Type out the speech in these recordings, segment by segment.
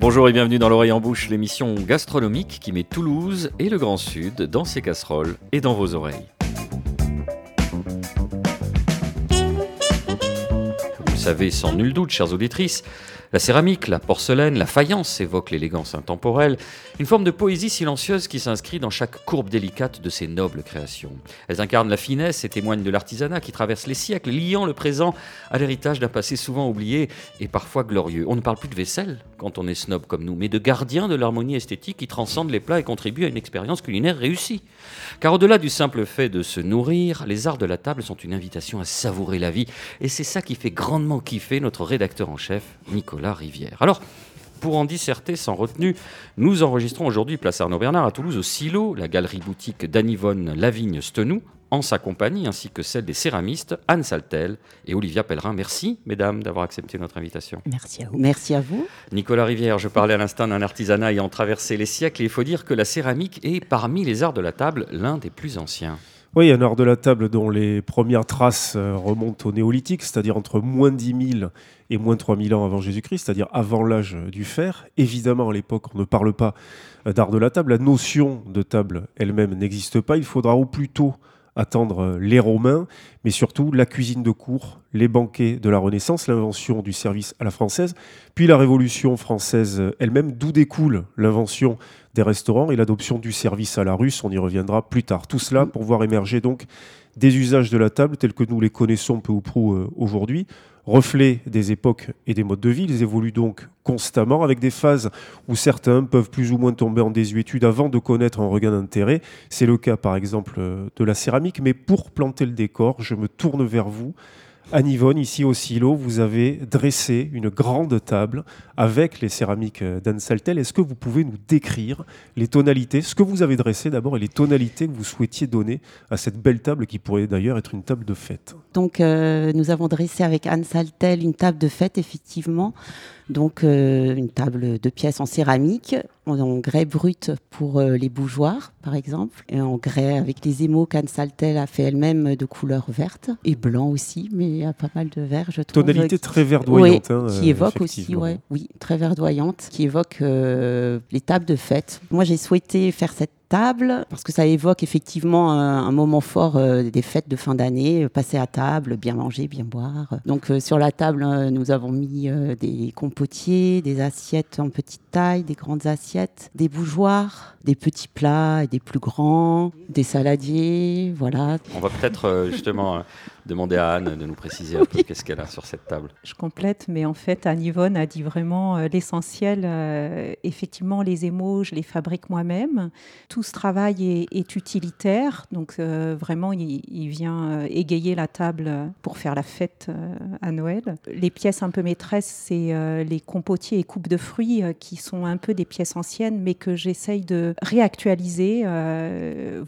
Bonjour et bienvenue dans l'oreille en bouche, l'émission gastronomique qui met Toulouse et le Grand Sud dans ses casseroles et dans vos oreilles. Vous le savez sans nul doute, chères auditrices, la céramique, la porcelaine, la faïence évoquent l'élégance intemporelle, une forme de poésie silencieuse qui s'inscrit dans chaque courbe délicate de ces nobles créations. Elles incarnent la finesse et témoignent de l'artisanat qui traverse les siècles, liant le présent à l'héritage d'un passé souvent oublié et parfois glorieux. On ne parle plus de vaisselle quand on est snob comme nous, mais de gardien de l'harmonie esthétique qui transcende les plats et contribue à une expérience culinaire réussie. Car au-delà du simple fait de se nourrir, les arts de la table sont une invitation à savourer la vie, et c'est ça qui fait grandement kiffer notre rédacteur en chef, Nicolas Rivière. Alors, pour en disserter sans retenue, nous enregistrons aujourd'hui Place Arnaud Bernard à Toulouse au Silo, la galerie boutique d'Anivonne Lavigne Stenou, en sa compagnie, ainsi que celle des céramistes Anne Saltel et Olivia Pellerin. Merci, mesdames, d'avoir accepté notre invitation. Merci à vous. Merci à vous. Nicolas Rivière, je parlais à l'instant d'un artisanat ayant traversé les siècles, et il faut dire que la céramique est, parmi les arts de la table, l'un des plus anciens. Oui, un art de la table dont les premières traces euh, remontent au néolithique, c'est-à-dire entre moins 10 000 et moins 3 000 ans avant Jésus-Christ, c'est-à-dire avant l'âge du fer. Évidemment, à l'époque, on ne parle pas euh, d'art de la table. La notion de table elle-même n'existe pas. Il faudra au plus tôt attendre euh, les Romains, mais surtout la cuisine de cour, les banquets de la Renaissance, l'invention du service à la française, puis la Révolution française elle-même, d'où découle l'invention des restaurants et l'adoption du service à la russe. On y reviendra plus tard. Tout cela pour voir émerger donc des usages de la table tels que nous les connaissons peu ou prou euh, aujourd'hui, reflet des époques et des modes de vie. Ils évoluent donc constamment avec des phases où certains peuvent plus ou moins tomber en désuétude avant de connaître un regain d'intérêt. C'est le cas par exemple euh, de la céramique. Mais pour planter le décor, je me tourne vers vous. À Nivonne, ici au silo, vous avez dressé une grande table avec les céramiques d'Anne Saltel. Est-ce que vous pouvez nous décrire les tonalités, ce que vous avez dressé d'abord et les tonalités que vous souhaitiez donner à cette belle table qui pourrait d'ailleurs être une table de fête? Donc, euh, nous avons dressé avec Anne Saltel une table de fête, effectivement. Donc, euh, une table de pièces en céramique, en grès brut pour euh, les bougeoirs, par exemple, et en grès avec les émaux qu'Anne Saltel a fait elle-même de couleur verte et blanc aussi, mais il y a pas mal de vert, je trouve. Tonalité très verdoyante. Hein, qui euh, évoque aussi, ouais, oui, très verdoyante, qui évoque euh, les tables de fête. Moi, j'ai souhaité faire cette table parce que ça évoque effectivement un, moment fort euh, des fêtes de fin d'année, euh, passer à table, bien manger, bien boire. Donc euh, sur la table, nous avons mis des compotiers, des assiettes en petite taille, des grandes assiettes, des bougeoirs, des petits plats et des plus grands, des saladiers, voilà. On va peut-être justement demander à Anne de nous préciser un peu qu'est-ce qu'elle a sur cette table. Je complète, mais en fait, Anne Yvonne a dit vraiment euh, l'essentiel. Euh, effectivement, les émaux, je les fabrique moi-même. Tout ce travail est, est utilitaire. Donc, euh, vraiment, il, il vient égayer la table pour faire la fête à Noël. Les pièces un peu maîtresses, c'est les compotiers et coupes de fruits qui sont un peu des pièces anciennes, mais que j'essaye de réactualiser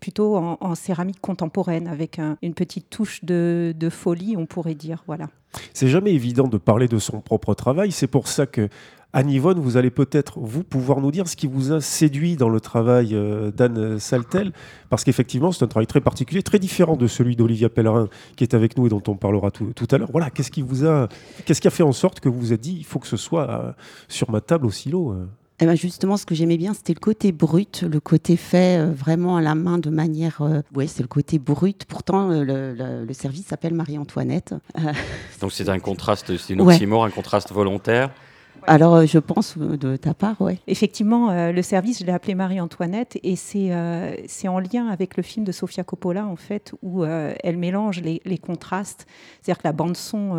plutôt en, en céramique contemporaine, avec un- une petite touche de, de folie, on pourrait dire. Voilà. C'est jamais évident de parler de son propre travail. C'est pour ça que, Anne Yvonne, vous allez peut-être, vous, pouvoir nous dire ce qui vous a séduit dans le travail euh, d'Anne Saltel. Parce qu'effectivement, c'est un travail très particulier, très différent de celui d'Olivia Pellerin, qui est avec nous et dont on parlera tout, à l'heure. Voilà, qu'est-ce qui vous a, qu'est-ce qui a fait en sorte que vous vous êtes dit, il faut que ce soit euh, sur ma table au silo euh Eh ben justement, ce que j'aimais bien, c'était le côté brut, le côté fait euh, vraiment à la main de manière. euh, ouais, c'est le côté brut. Pourtant, euh, le, le- le service s'appelle Marie-Antoinette. Donc c'est un contraste, c'est une Ouais. oxymore, un contraste volontaire. Alors, euh, je pense euh, de ta part, ouais. Effectivement, euh, le service, je l'ai appelé Marie-Antoinette et c'est euh, en lien avec le film de Sofia Coppola, en fait, où euh, elle mélange les, les contrastes. C'est-à-dire que la bande-son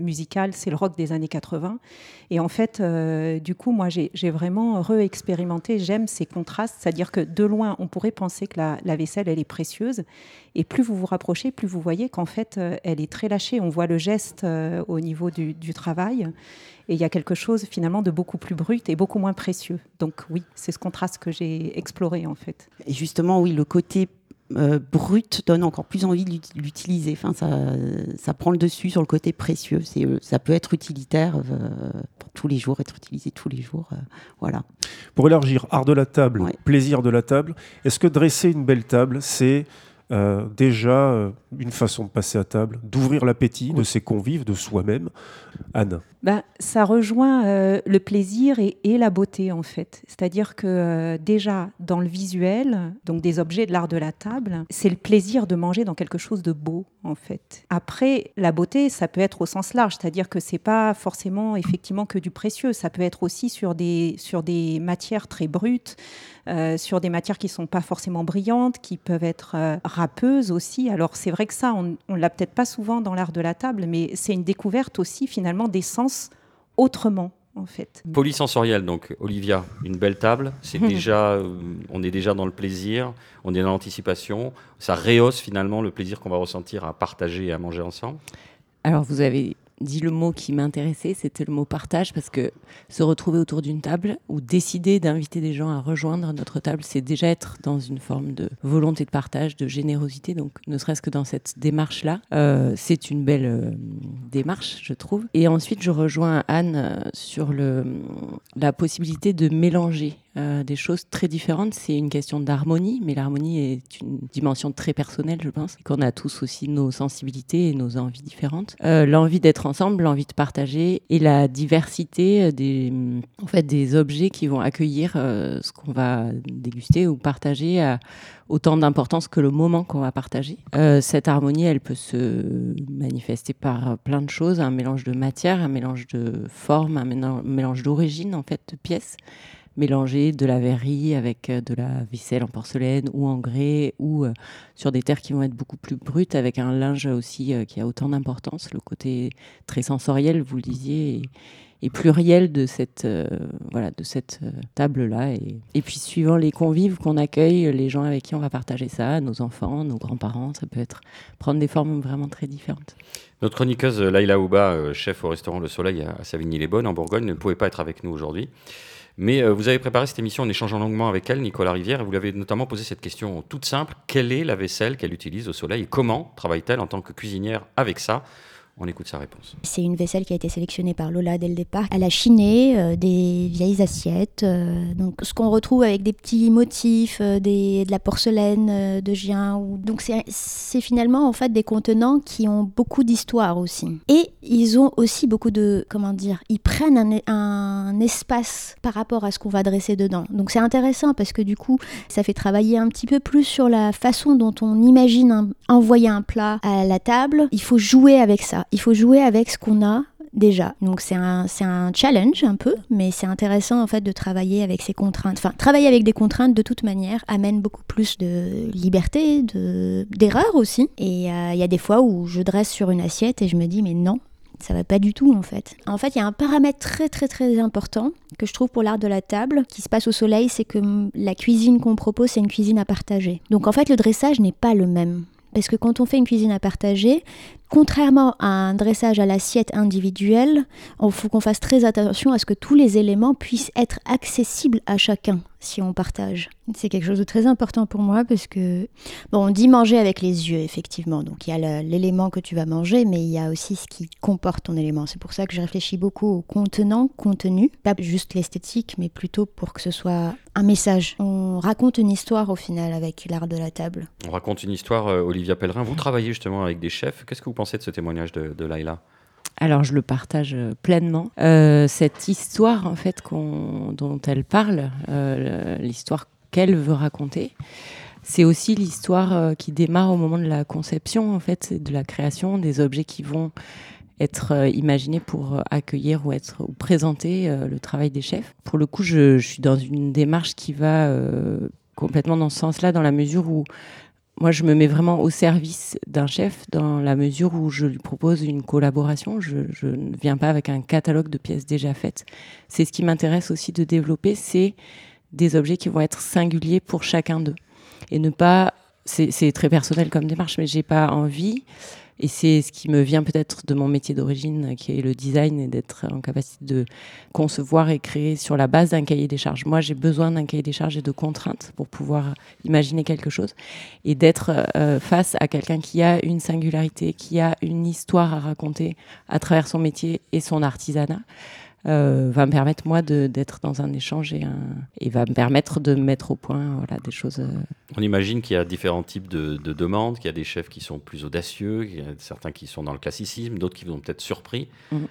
musicale, c'est le rock des années 80. Et en fait, du coup, moi, j'ai vraiment re-expérimenté. J'aime ces contrastes. C'est-à-dire que de loin, on pourrait penser que la, la vaisselle, elle est précieuse. Et plus vous vous rapprochez, plus vous voyez qu'en fait, elle est très lâchée. On voit le geste au niveau du, du travail. Et il y a quelque chose finalement de beaucoup plus brut et beaucoup moins précieux. Donc oui, c'est ce contraste que j'ai exploré en fait. Et justement, oui, le côté euh, brut donne encore plus envie de l'ut- l'utiliser. Enfin, ça, ça prend le dessus sur le côté précieux. C'est, euh, ça peut être utilitaire euh, pour tous les jours, être utilisé tous les jours. euh, voilà. Pour élargir art de la table, Ouais. plaisir de la table, est-ce que dresser une belle table, c'est euh, déjà euh, une façon de passer à table, d'ouvrir l'appétit de ses convives, de soi-même. Anne ben, Ça rejoint euh, le plaisir et, la beauté en fait. C'est-à-dire que déjà dans le visuel, donc des objets de l'art de la table, c'est le plaisir de manger dans quelque chose de beau en fait. Après, la beauté, ça peut être au sens large, c'est-à-dire que c'est pas forcément effectivement que du précieux, ça peut être aussi sur des, sur des matières très brutes. Euh, sur des matières qui sont pas forcément brillantes, qui peuvent être euh, râpeuses aussi. Alors c'est vrai que ça, on, on l'a peut-être pas souvent dans l'art de la table, mais c'est une découverte aussi finalement des sens autrement. En fait. Polysensoriel, donc Olivia, une belle table, c'est déjà, euh, on est déjà dans le plaisir, on est dans l'anticipation, ça rehausse finalement le plaisir qu'on va ressentir à partager et à manger ensemble. Alors vous avez dit le mot qui m'intéressait, c'était le mot partage, parce que se retrouver autour d'une table ou décider d'inviter des gens à rejoindre notre table, c'est déjà être dans une forme de volonté de partage, de générosité. Donc, ne serait-ce que dans cette démarche-là, euh, c'est une belle euh, démarche, je trouve. Et ensuite, je rejoins Anne euh, sur la possibilité de mélanger euh, des choses très différentes. C'est une question d'harmonie, mais l'harmonie est une dimension très personnelle, je pense, qu'on a tous aussi nos sensibilités et nos envies différentes. Euh, l'envie d'être ensemble, l'envie de partager et la diversité des, en fait, des objets qui vont accueillir euh, ce qu'on va déguster ou partager à autant d'importance que le moment qu'on va partager. cette harmonie, elle peut se manifester par plein de choses, un mélange de matière, un mélange de forme, un mélange d'origine, en fait, de pièces mélanger de la verrerie avec euh, de la vaisselle en porcelaine ou en grès ou euh, sur des terres qui vont être beaucoup plus brutes avec un linge aussi euh, qui a autant d'importance. Le côté très sensoriel, vous le disiez, et, pluriel de cette, voilà, table-là. Et, et, puis suivant les convives qu'on accueille, les gens avec qui on va partager ça, nos enfants, nos grands-parents, ça peut être prendre des formes vraiment très différentes. Notre chroniqueuse Laila Ouba, chef au restaurant Le Soleil à Savigny-les-Bonnes en Bourgogne, ne pouvait pas être avec nous aujourd'hui. Mais euh, vous avez préparé cette émission en échangeant longuement avec elle, Nicolas Rivière, et vous lui avez notamment posé cette question toute simple. Quelle est la vaisselle qu'elle utilise au soleil et comment travaille-t-elle en tant que cuisinière avec ça? On écoute sa réponse. C'est une vaisselle qui a été sélectionnée par Lola dès le départ. Elle a chiné euh, des vieilles assiettes, euh, donc ce qu'on retrouve avec des petits motifs, euh, de la porcelaine de Gien. Donc c'est finalement en fait des contenants qui ont beaucoup d'histoire aussi. Et ils ont aussi beaucoup de, comment dire, ils prennent un espace par rapport à ce qu'on va dresser dedans. Donc c'est intéressant parce que du coup, ça fait travailler un petit peu plus sur la façon dont on imagine envoyer un plat à la table. Il faut jouer avec ça il faut jouer avec ce qu'on a déjà. Donc c'est un, un challenge un peu, mais c'est intéressant en fait de travailler avec ces contraintes. Enfin, travailler avec des contraintes de toute manière amène beaucoup plus de liberté, de, d'erreur aussi. Et euh, il y a des fois où je dresse sur une assiette et je me dis mais non, ça va pas du tout en fait. En fait, il y a un paramètre très très très important que je trouve pour l'art de la table qui se passe au soleil, c'est que la cuisine qu'on propose, c'est une cuisine à partager. Donc en fait, le dressage n'est pas le même. Parce que quand on fait une cuisine à partager, contrairement à un dressage à l'assiette individuelle, il faut qu'on fasse très attention à ce que tous les éléments puissent être accessibles à chacun si on partage. C'est quelque chose de très important pour moi parce que, bon, on dit manger avec les yeux, effectivement. Donc il y a l'élément que tu vas manger, mais il y a aussi ce qui comporte ton élément. C'est pour ça que je réfléchis beaucoup au contenant, contenu, pas juste l'esthétique, mais plutôt pour que ce soit un message. On raconte une histoire au final avec l'art de la table. On raconte une histoire, euh, Olivia Pellerin. Vous travaillez justement avec des chefs. Qu'est-ce que vous pensez de ce témoignage de, de Laila alors je le partage euh, pleinement. Euh, cette histoire en fait dont elle parle, euh, l'histoire qu'elle veut raconter, c'est aussi l'histoire qui démarre au moment de la conception en fait, de la création des objets qui vont être imaginés pour accueillir ou être ou présenter le travail des chefs. Pour le coup, je, je, suis dans une démarche qui va complètement dans ce sens-là, dans la mesure où moi, je me mets vraiment au service d'un chef dans la mesure où je lui propose une collaboration. Je, ne viens pas avec un catalogue de pièces déjà faites. C'est ce qui m'intéresse aussi de développer, c'est des objets qui vont être singuliers pour chacun d'eux. Et ne pas, c'est très personnel comme démarche, mais j'ai pas envie et c'est ce qui me vient peut-être de mon métier d'origine, qui est le design, et d'être en capacité de concevoir et créer sur la base d'un cahier des charges. Moi, j'ai besoin d'un cahier des charges et de contraintes pour pouvoir imaginer quelque chose et d'être euh, face à quelqu'un qui a une singularité, qui a une histoire à raconter à travers son métier et son artisanat. Euh, va me permettre moi d'être dans un échange et, un, et, va me permettre de mettre au point voilà, des choses. Euh. On imagine qu'il y a différents types de, demandes, qu'il y a des chefs qui sont plus audacieux, qu'il y a certains qui sont dans le classicisme, d'autres qui vont peut-être surpris. Mhm.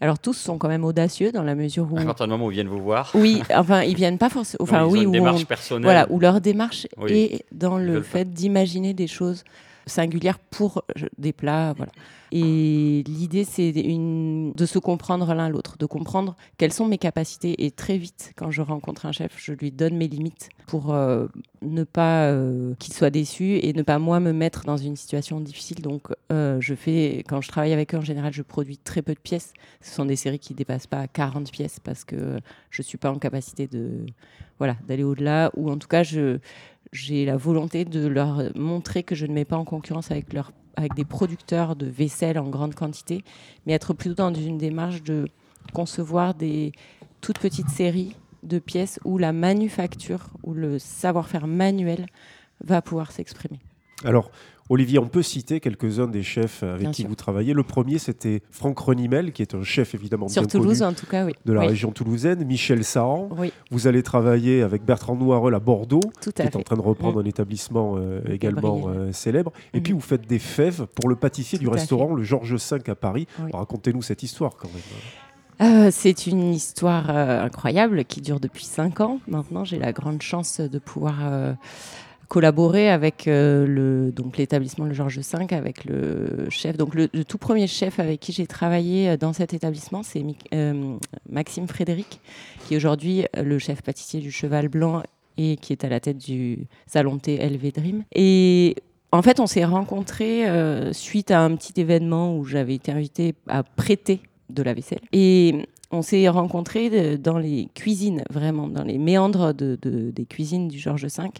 Alors tous sont quand même audacieux dans la mesure où. À partir du moment où ils viennent vous voir. Oui, enfin ils viennent pas forcément. Enfin oui, une démarche personnelle. Voilà, où leur démarche est dans le fait d'imaginer des choses singulières pour des plats. Voilà. Et l'idée, c'est de se comprendre l'un l'autre, de comprendre quelles sont mes capacités. Et très vite, quand je rencontre un chef, je lui donne mes limites pour euh, ne pas euh, qu'il soit déçu et ne pas moi me mettre dans une situation difficile. Donc, euh, je fais, quand je travaille avec eux, en général, je produis très peu de pièces. Ce sont des séries qui dépassent pas 40 pièces parce que je suis pas en capacité de, voilà, d'aller au-delà. Ou en tout cas, je j'ai la volonté de leur montrer que je ne mets pas en concurrence avec, leur, avec des producteurs de vaisselle en grande quantité, mais être plutôt dans une démarche de concevoir des toutes petites séries de pièces où la manufacture, ou le savoir-faire manuel va pouvoir s'exprimer. Alors, Olivier, on peut citer quelques-uns des chefs avec qui vous travaillez. Le premier, c'était Franck Renimel, qui est un chef évidemment Sur Toulouse, en tout cas, oui. de la région toulousaine. Michel Saran. Vous allez travailler avec Bertrand Noireul à Bordeaux, qui est en train de reprendre un établissement euh, également euh, célèbre. Et puis, mm. vous faites des fèves pour le pâtissier du restaurant Le Georges V à Paris. Racontez-nous cette histoire quand même. Euh, c'est une histoire incroyable qui dure depuis cinq ans. Maintenant, j'ai la grande chance de pouvoir collaboré avec euh, le l'établissement le Georges V avec le chef donc le, tout premier chef avec qui j'ai travaillé euh, dans cet établissement c'est euh, Maxime Frédéric qui est aujourd'hui le chef pâtissier du Cheval Blanc et qui est à la tête du salon thé LV Dream et en fait, on s'est rencontrés suite à un petit événement où j'avais été invitée à prêter de la vaisselle. Et on s'est rencontrés dans les cuisines, vraiment, dans les méandres de, des cuisines du Georges V.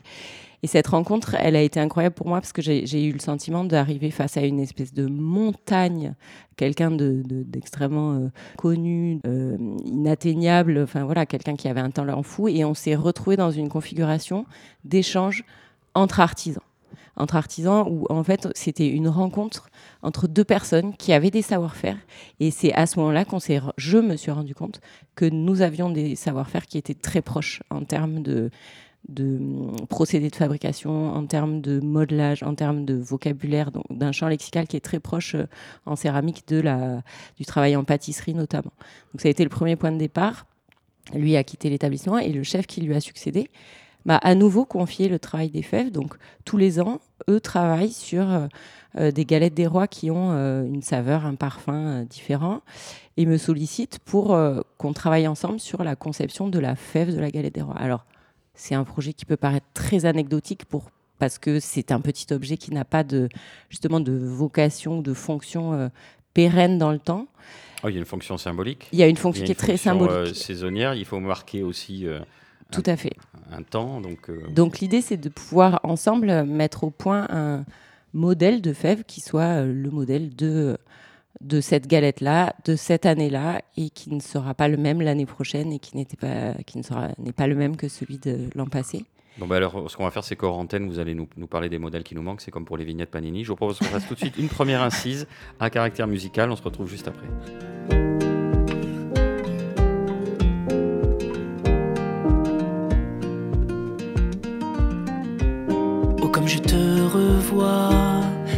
Et cette rencontre, elle a été incroyable pour moi parce que j'ai eu le sentiment d'arriver face à une espèce de montagne, quelqu'un d'extrêmement de, euh, connu, euh, inatteignable, enfin voilà, quelqu'un qui avait un talent fou. Et on s'est retrouvé dans une configuration d'échange entre artisans entre artisans où en fait c'était une rencontre entre deux personnes qui avaient des savoir-faire et c'est à ce moment-là qu'on s'est je me suis rendu compte que nous avions des savoir-faire qui étaient très proches en termes de de hum, procédés de fabrication, en termes de modelage, en termes de vocabulaire, d'un champ lexical qui est très proche euh, en céramique de la, du travail en pâtisserie notamment. Donc ça a été le premier point de départ. Lui a quitté l'établissement et le chef qui lui a succédé m'a à nouveau confié le travail des fèves. Donc tous les ans, eux travaillent sur euh, euh, des galettes des rois qui ont une saveur, un parfum différent et me sollicitent pour qu'on travaille ensemble sur la conception de la fève de la galette des rois. Alors c'est un projet qui peut paraître très anecdotique pour parce que c'est un petit objet qui n'a pas de justement de vocation ou de fonction euh, pérenne dans le temps. Oh, il y a une fonction symbolique. Il y a une fonction qui est très symbolique. Euh, saisonnière, il faut marquer aussi. Euh, Tout à fait. Un temps, donc. Donc l'idée, c'est de pouvoir ensemble mettre au point un modèle de fève qui soit le modèle de de cette galette-là, de cette année-là, et qui ne sera pas le même l'année prochaine et qui n'était pas, qui ne sera n'est pas le même que celui de l'an passé. Bon bah alors, ce qu'on va faire, c'est qu'en antenne, vous allez nous, nous, parler des modèles qui nous manquent. C'est comme pour les vignettes Panini. Je vous propose qu'on fasse tout de suite une première incise à caractère musical. On se retrouve juste après. Oh, comme je te revois,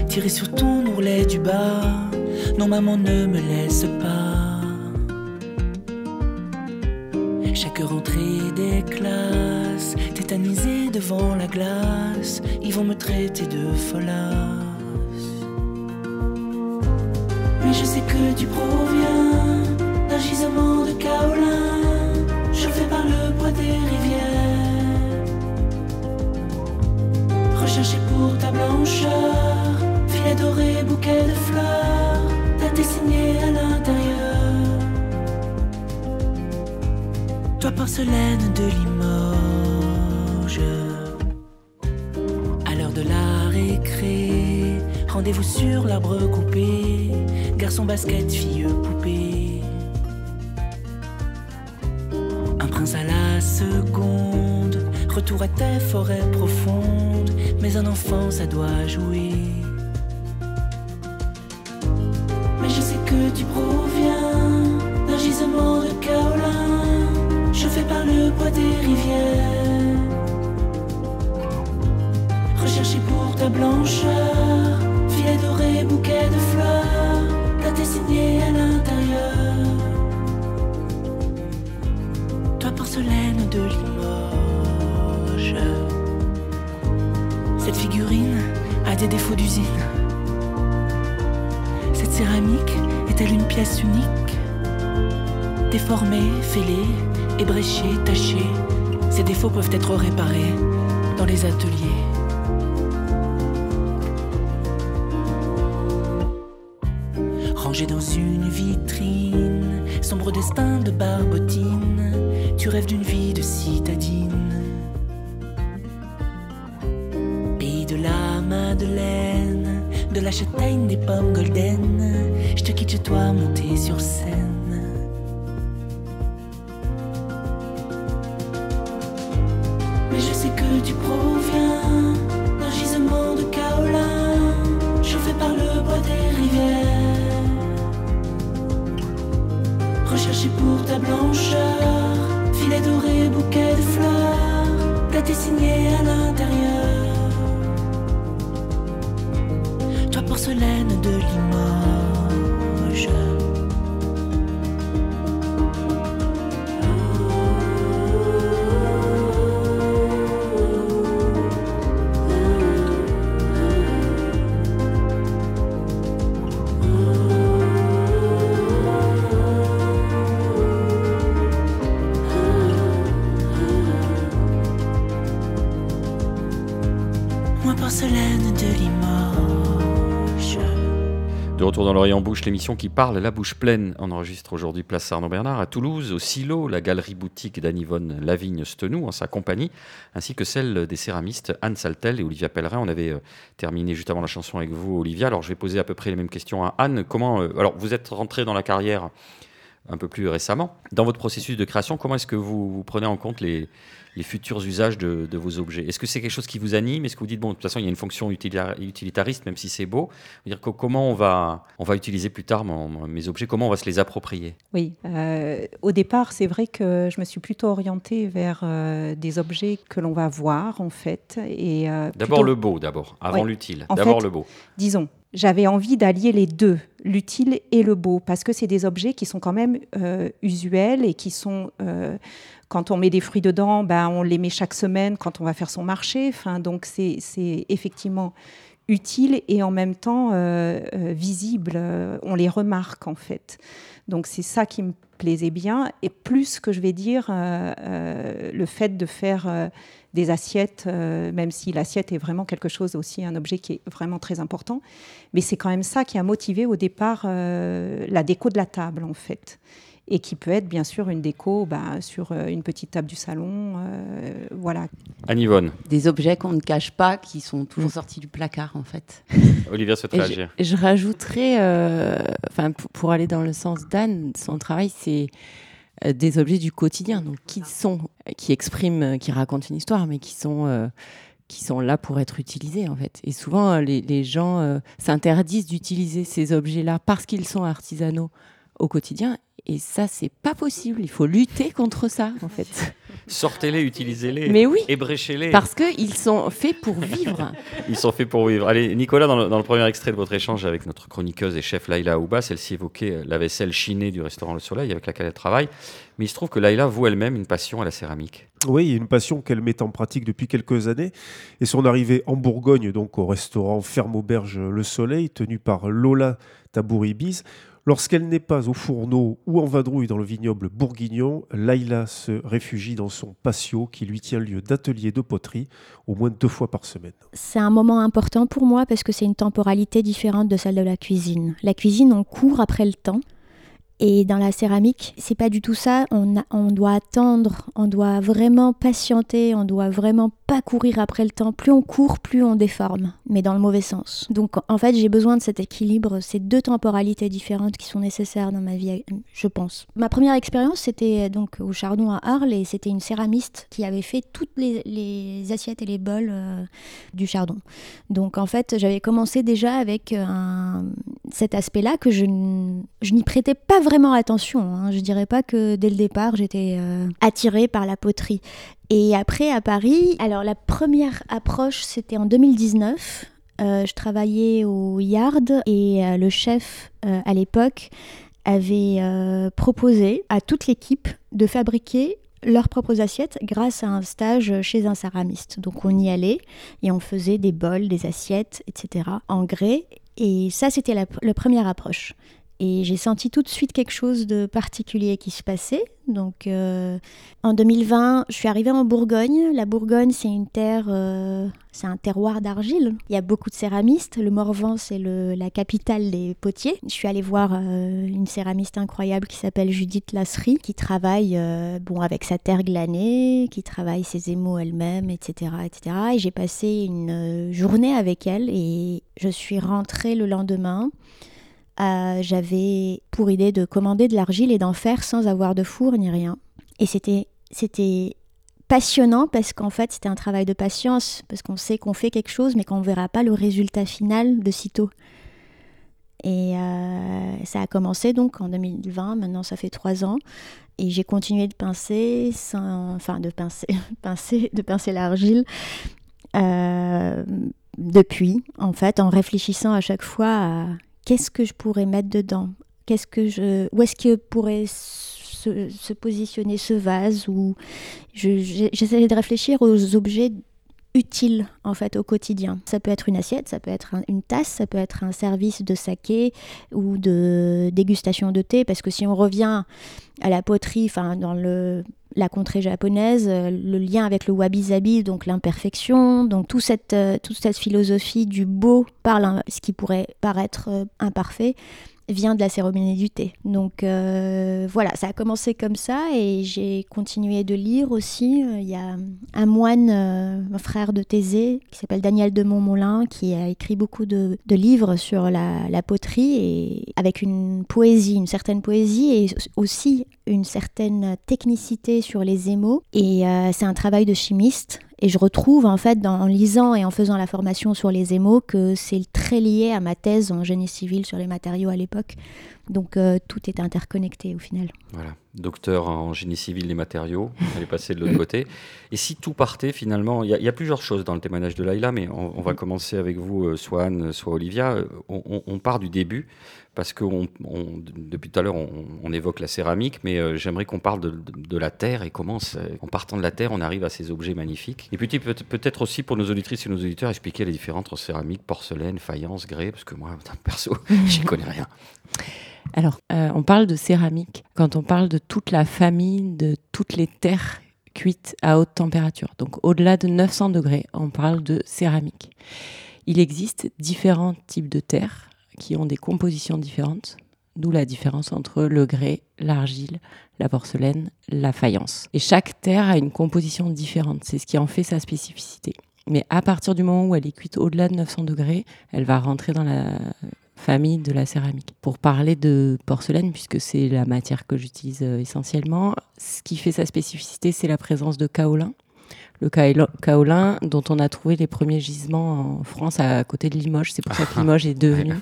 tiré sur ton ourlet du bas non, maman, ne me laisse pas. Chaque rentrée des classes, tétanisée devant la glace, ils vont me traiter de folasse. Mais je sais que tu proviens d'un gisement de kaolin, chauffé par le poids des rivières. Recherché pour ta blancheur, filet doré, bouquet de fleurs porcelaine de Limoges. À l'heure de la récré, rendez-vous sur l'arbre coupé. Garçon basket, fille poupée. Un prince à la seconde, retour à tes forêts profondes. Mais un enfant, ça doit jouer. À l'intérieur. Toi, porcelaine de Limoges. Cette figurine a des défauts d'usine. Cette céramique est-elle une pièce unique? Déformée, fêlée, ébréchée, tachée, ces défauts peuvent être réparés dans les ateliers. Rangé dans une vitrine, sombre destin de barbotine, tu rêves d'une vie de citadine. Pays de la Madeleine, de la châtaigne des pommes golden, je te quitte toi monter sur scène. Dans l'Orient Bouche, l'émission qui parle la bouche pleine. On enregistre aujourd'hui Place Arnaud Bernard à Toulouse, au Silo, la galerie boutique d'Anne-Yvonne Lavigne-Stenou en sa compagnie, ainsi que celle des céramistes Anne Saltel et Olivia Pellerin. On avait euh, terminé juste avant la chanson avec vous, Olivia. Alors je vais poser à peu près les mêmes questions à Anne. Comment, euh, alors vous êtes rentrée dans la carrière un peu plus récemment. Dans votre processus de création, comment est-ce que vous, vous prenez en compte les, les futurs usages de, de vos objets? Est-ce que c'est quelque chose qui vous anime? Est-ce que vous dites, bon, de toute façon, il y a une fonction utilita- utilitariste, même si c'est beau dire que, Comment on va, on va utiliser plus tard mon- mes objets? Comment on va se les approprier? Oui, euh, au départ, c'est vrai que je me suis plutôt orientée vers euh, des objets que l'on va voir, en fait. et euh, D'abord plutôt- le beau, d'abord, avant Oui. l'utile. D'abord le beau. disons, j'avais envie d'allier les deux, l'utile et le beau, parce que c'est des objets qui sont quand même euh, usuels et qui sont, euh, quand on met des fruits dedans, ben, on les met chaque semaine quand on va faire son marché. Donc c'est effectivement utile et en même temps euh, visible. On les remarque en fait. Donc c'est ça qui me plaisait bien. Et plus que je vais dire, le fait de faire des assiettes, euh, même si l'assiette est vraiment quelque chose aussi, un objet qui est vraiment très important. Mais c'est quand même ça qui a motivé au départ euh, la déco de la table en fait. Et qui peut être bien sûr une déco bah, sur euh, une petite table du salon. euh, voilà. Anne-Yvonne, Des objets qu'on ne cache pas, qui sont Mm. toujours sortis du placard, en fait. Olivia souhaite Et je, réagir. je rajouterais, euh, enfin, pour, pour aller dans le sens d'Anne, son travail, c'est euh, des objets du quotidien, donc qui sont, qui expriment, euh, qui racontent une histoire, mais qui sont, euh, qui sont là pour être utilisés en fait. Et souvent, euh, les, gens euh, s'interdisent d'utiliser ces objets-là parce qu'ils sont artisanaux au quotidien. Et ça, c'est pas possible. Il faut lutter contre ça, en fait. Sortez-les, utilisez-les. Mais oui, Ébréchez-les. parce qu'ils sont faits pour vivre. Ils sont faits pour vivre. Allez, Nicolas, dans le, dans le premier extrait de votre échange avec notre chroniqueuse et chef Laïla Aouba, celle-ci évoquait euh, la vaisselle chinée du restaurant Le Soleil avec laquelle elle travaille. Mais il se trouve que Laïla voue elle-même une passion à la céramique. Oui, une passion qu'elle met en pratique depuis quelques années. Et son arrivée en Bourgogne, donc au restaurant Ferme Auberge Le Soleil, tenu par Lola Tabouribis, lorsqu'elle n'est pas au fourneau ou en vadrouille dans le vignoble bourguignon, Laïla se réfugie dans son patio qui lui tient lieu d'atelier de poterie au moins deux fois par semaine. C'est un moment important pour moi parce que c'est une temporalité différente de celle de la cuisine. La cuisine, on court après le temps. Et dans la céramique, c'est pas du tout ça. On, a- on doit attendre, on doit vraiment patienter, on doit vraiment pas courir après le temps. Plus on court, plus on déforme, mais dans le mauvais sens. Donc en fait, j'ai besoin de cet équilibre, ces deux temporalités différentes qui sont nécessaires dans ma vie, je pense. Ma première expérience, c'était donc au Chardon à Arles et c'était une céramiste qui avait fait toutes les, les assiettes et les bols euh, du Chardon. Donc en fait, j'avais commencé déjà avec euh, un- cet aspect-là que je, je n'y prêtais pas vraiment vraiment attention. Hein. Je dirais pas que dès le départ, j'étais euh, attirée par la poterie. Et après, à Paris, alors la première approche, c'était en 2019. Euh, je travaillais au Yard et euh, le chef à l'époque avait proposé à toute l'équipe de fabriquer leurs propres assiettes grâce à un stage chez un céramiste. Donc on y allait et on faisait des bols, des assiettes, etc. en grès. Et ça, c'était la, la première approche. Et j'ai senti tout de suite quelque chose de particulier qui se passait. Donc euh, en 2020, je suis arrivée en Bourgogne. La Bourgogne, c'est une terre, euh, c'est un terroir d'argile. Il y a beaucoup de céramistes. Le Morvan, c'est la capitale des potiers. Je suis allée voir euh, une céramiste incroyable qui s'appelle Judith Lasserie, qui travaille bon, avec sa terre glanée, qui travaille ses émaux elle-même, etc., etc. Et j'ai passé une journée avec elle et je suis rentrée le lendemain. Euh, j'avais pour idée de commander de l'argile et d'en faire sans avoir de four ni rien. Et c'était, c'était passionnant parce qu'en fait c'était un travail de patience, parce qu'on sait qu'on fait quelque chose mais qu'on ne verra pas le résultat final de sitôt. Et euh, ça a commencé donc en 2020, maintenant ça fait trois ans. Et j'ai continué de pincer, sans, enfin de pincer, pincer, de pincer l'argile euh, depuis, en fait, en réfléchissant à chaque fois à qu'est-ce que je pourrais mettre dedans? Qu'est-ce que je, où est-ce que pourrait se, positionner ce vase Ou j'essaie de réfléchir aux objets utiles en fait au quotidien. Ça peut être une assiette, ça peut être une tasse, ça peut être un service de saké ou de dégustation de thé. Parce que si on revient à la poterie, dans le la contrée japonaise, euh, le lien avec le wabi-sabi, donc l'imperfection, donc toute cette, euh, toute cette philosophie du beau par ce qui pourrait paraître euh, imparfait, vient de la cérémonie du thé. Donc euh, voilà, ça a commencé comme ça et j'ai continué de lire aussi. Il y a un moine, euh, un frère de Thésée, qui s'appelle Daniel de Montmolin, qui a écrit beaucoup de, livres sur la, poterie et avec une poésie, une certaine poésie et aussi une certaine technicité sur les émaux. Et euh, c'est un travail de chimiste et je retrouve en fait en lisant et en faisant la formation sur les émaux que c'est très lié à ma thèse en génie civil sur les matériaux à l'époque. Donc euh, tout est interconnecté au final. Voilà, docteur en génie civil des matériaux, elle est passée de l'autre côté. Et si tout partait finalement, il y, a plusieurs choses dans le témoignage de Laïla, mais on, va commencer avec vous, euh, soit Anne, soit Olivia. Euh, on, part du début parce que depuis tout à l'heure, on, évoque la céramique, mais j'aimerais qu'on parle de, la terre et comment, en partant de la terre, on arrive à ces objets magnifiques. Et puis peut-être aussi pour nos auditrices et nos auditeurs, expliquer les différences entre céramique, porcelaine, faïence, grès, parce que moi, perso, j'y connais rien. Alors, euh, on parle de céramique quand on parle de toute la famille de toutes les terres cuites à haute température. Donc, au-delà de 900 degrés, on parle de céramique. Il existe différents types de terres qui ont des compositions différentes, d'où la différence entre le grès, l'argile, la porcelaine, la faïence. Et chaque terre a une composition différente, c'est ce qui en fait sa spécificité. Mais à partir du moment où elle est cuite au-delà de 900 degrés, elle va rentrer dans la famille de la céramique. Pour parler de porcelaine, puisque c'est la matière que j'utilise euh, essentiellement, ce qui fait sa spécificité, c'est la présence de kaolin. Le kaolin dont on a trouvé les premiers gisements en France à côté de Limoges. C'est pour ça que Limoges est devenu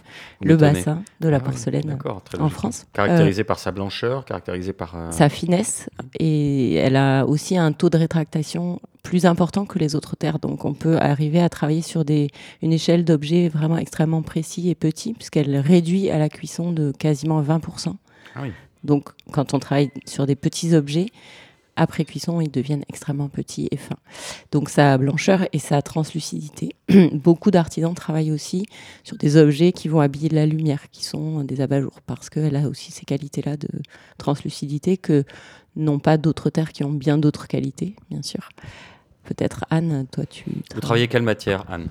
le bassin de la ah porcelaine en France. Caractérisé par sa blancheur, caractérisé par... Euh, sa finesse. Et elle a aussi un taux de rétractation plus important que les autres terres. Donc on peut arriver à travailler sur des, une échelle d'objets vraiment extrêmement précis et petits, puisqu'elle réduit à la cuisson de quasiment 20%. Ah Donc quand on travaille sur des petits objets, après cuisson, ils deviennent extrêmement petits et fins. Donc sa blancheur et sa translucidité. Beaucoup d'artisans travaillent aussi sur des objets qui vont habiller la lumière, qui sont des abat-jours, parce qu'elle a aussi ces qualités-là de translucidité que n'ont pas d'autres terres qui ont bien d'autres qualités, bien sûr. Peut-être Anne, toi tu... Vous travaillez quelle matière, Anne?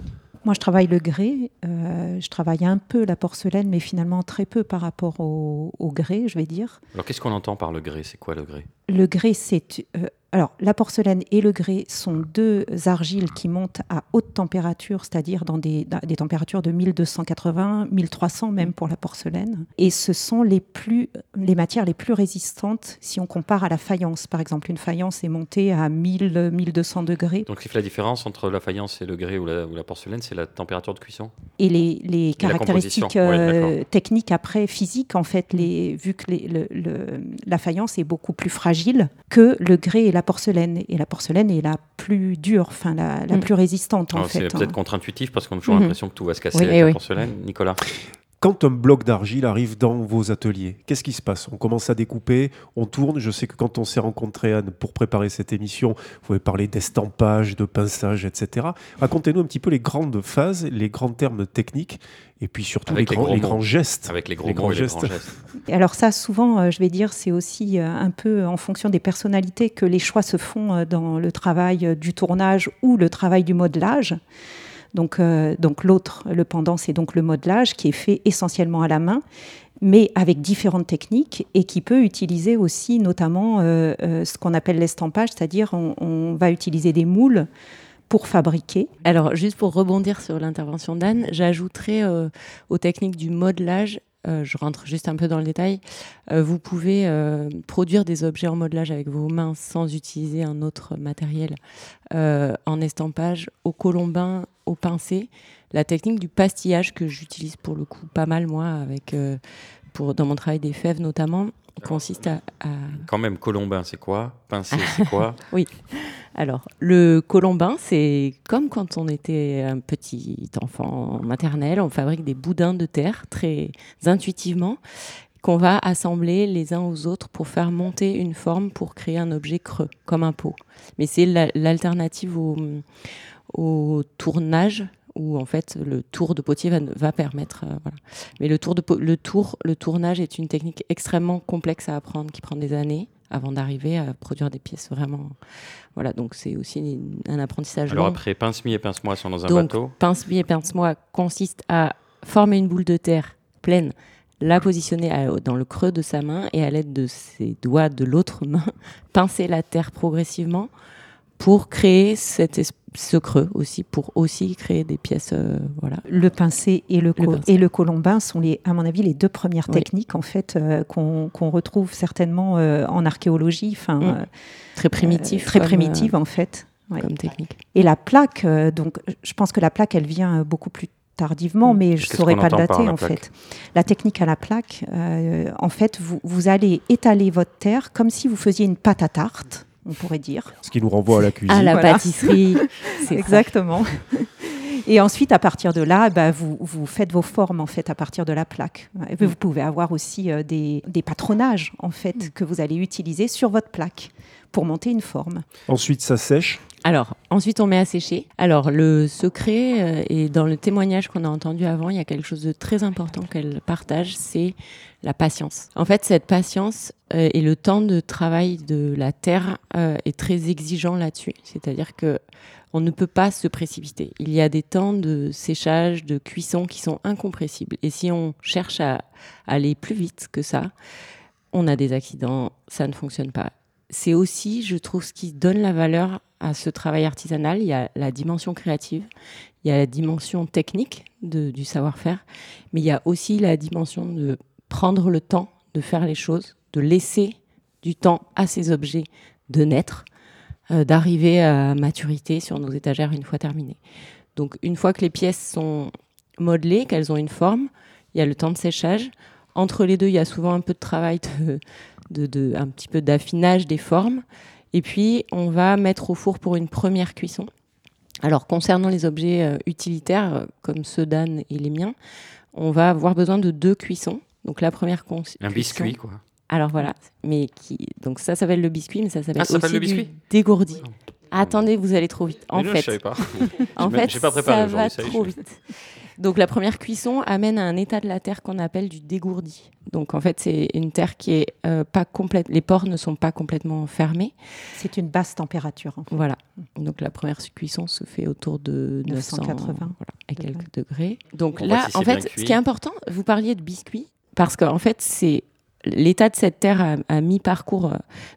Moi, je travaille le grès. Euh, je travaille un peu la porcelaine, mais finalement très peu par rapport au, grès, je vais dire. Alors, qu'est-ce qu'on entend par le grès? C'est quoi le grès? Le grès, c'est. Euh, Alors, la porcelaine et le grès sont deux argiles qui montent à haute température, c'est-à-dire dans des, des, températures de 1280, 1300 même pour la porcelaine. Et ce sont les, plus, les matières les plus résistantes si on compare à la faïence. Par exemple, une faïence est montée à 1000, 1200 degrés. Donc, la différence entre la faïence et le grès ou la, ou la porcelaine, c'est la température de cuisson? Et les, les caractéristiques euh, techniques après, physiques, en fait, les, vu que les, le, le, la faïence est beaucoup plus fragile que le grès et la porcelaine. Et la porcelaine est la plus dure, enfin la, la mm. plus résistante en fait. C'est peut-être hein. contre-intuitif parce qu'on a toujours mm -hmm. l'impression que tout va se casser oui, avec oui. la porcelaine. Nicolas? Quand un bloc d'argile arrive dans vos ateliers, qu'est-ce qui se passe? On commence à découper, on tourne. Je sais que quand on s'est rencontré, Anne, pour préparer cette émission, vous avez parlé d'estampage, de pinçage, etc. Racontez-nous un petit peu les grandes phases, les grands termes techniques, et puis surtout les, les, grands, les, grands, gestes. Avec les gros, les grands, gestes. Les grands gestes. Alors ça, souvent, euh, je vais dire, c'est aussi euh, un peu en fonction des personnalités que les choix se font euh, dans le travail du tournage ou le travail du modelage. Donc, euh, donc l'autre, le pendant, c'est donc le modelage qui est fait essentiellement à la main, mais avec différentes techniques et qui peut utiliser aussi notamment euh, euh, ce qu'on appelle l'estampage, c'est-à-dire on, va utiliser des moules pour fabriquer. Alors, juste pour rebondir sur l'intervention d'Anne, j'ajouterais euh, aux techniques du modelage je rentre juste un peu dans le détail, vous pouvez produire des objets en modelage avec vos mains sans utiliser un autre matériel en estampage, au colombin, au pincé. La technique du pastillage que j'utilise pour le coup pas mal moi avec pour, dans mon travail des fèves notamment, consiste à, à... Quand même, colombin, c'est quoi? Pincé, c'est quoi? Oui. Alors, le colombin, c'est comme quand on était un petit enfant maternel, on fabrique des boudins de terre très intuitivement qu'on va assembler les uns aux autres pour faire monter une forme pour créer un objet creux, comme un pot. Mais c'est l'alternative au, au tournage où en fait le tour de potier va, va permettre. Euh, voilà. Mais le tour, de, le, tour, le tournage est une technique extrêmement complexe à apprendre qui prend des années avant d'arriver à produire des pièces vraiment. Voilà, donc c'est aussi un apprentissage. Alors long. après, pince-mi et pince-moi sont dans un donc, bateau. Pince-mi et pince-moi consiste à former une boule de terre pleine, la positionner à, dans le creux de sa main et à l'aide de ses doigts de l'autre main, pincer la terre progressivement pour créer cet ce creux aussi pour aussi créer des pièces euh, voilà le pincé et le, le pincé. et le colombin sont les à mon avis les deux premières oui. techniques en fait euh, qu'on qu retrouve certainement euh, en archéologie enfin mmh. très primitif très primitive en fait ouais. comme technique et la plaque donc je pense que la plaque elle vient beaucoup plus tardivement, mmh. mais je ne saurais pas le dater en fait. La technique à la plaque, euh, en fait, vous, vous allez étaler votre terre comme si vous faisiez une pâte à tarte on pourrait dire. Ce qui nous renvoie à la cuisine. À la voilà. pâtisserie. Exactement. Et ensuite, à partir de là, bah, vous, vous, faites vos formes en fait à partir de la plaque. Et vous pouvez avoir aussi euh, des, des, patronages en fait mm. que vous allez utiliser sur votre plaque pour monter une forme. Ensuite, ça sèche. Alors, ensuite, on met à sécher. Alors, le secret, euh, et dans le témoignage qu'on a entendu avant, il y a quelque chose de très important qu'elle partage, c'est la patience. En fait, cette patience euh, et le temps de travail de la terre euh, est très exigeant là-dessus. C'est-à-dire que on ne peut pas se précipiter. Il y a des temps de séchage, de cuisson qui sont incompressibles. Et si on cherche à aller plus vite que ça, on a des accidents, ça ne fonctionne pas. C'est aussi, je trouve, ce qui donne la valeur à ce travail artisanal. Il y a la dimension créative, il y a la dimension technique du savoir-faire, mais il y a aussi la dimension de prendre le temps de faire les choses, de laisser du temps à ces objets de naître d'arriver à maturité sur nos étagères une fois terminées. Donc une fois que les pièces sont modelées, qu'elles ont une forme, il y a le temps de séchage. Entre les deux, il y a souvent un peu de travail, de, de, de un petit peu d'affinage des formes. Et puis, on va mettre au four pour une première cuisson. Alors, concernant les objets euh, utilitaires, euh, comme ceux d'Anne et les miens, on va avoir besoin de deux cuissons. Donc, la première cuisson... Un biscuit, quoi. Alors voilà, mais qui donc ça s'appelle le biscuit, mais ça s'appelle ah, aussi le biscuit du dégourdi. Attendez, vous allez trop vite. En mais fait, je savais pas. en fait, pas préparé ça va trop vite. Donc la première cuisson amène à un état de la terre qu'on appelle du dégourdi. Donc en fait, c'est une terre qui est euh, pas complète. Les pores ne sont pas complètement fermés. C'est une basse température. En fait. Voilà. Donc la première cuisson se fait autour de 980 voilà, et quelques degrés. Donc On là, en fait, ce qui est important, vous parliez de biscuit parce qu'en fait, c'est l'état de cette terre à, à mi-parcours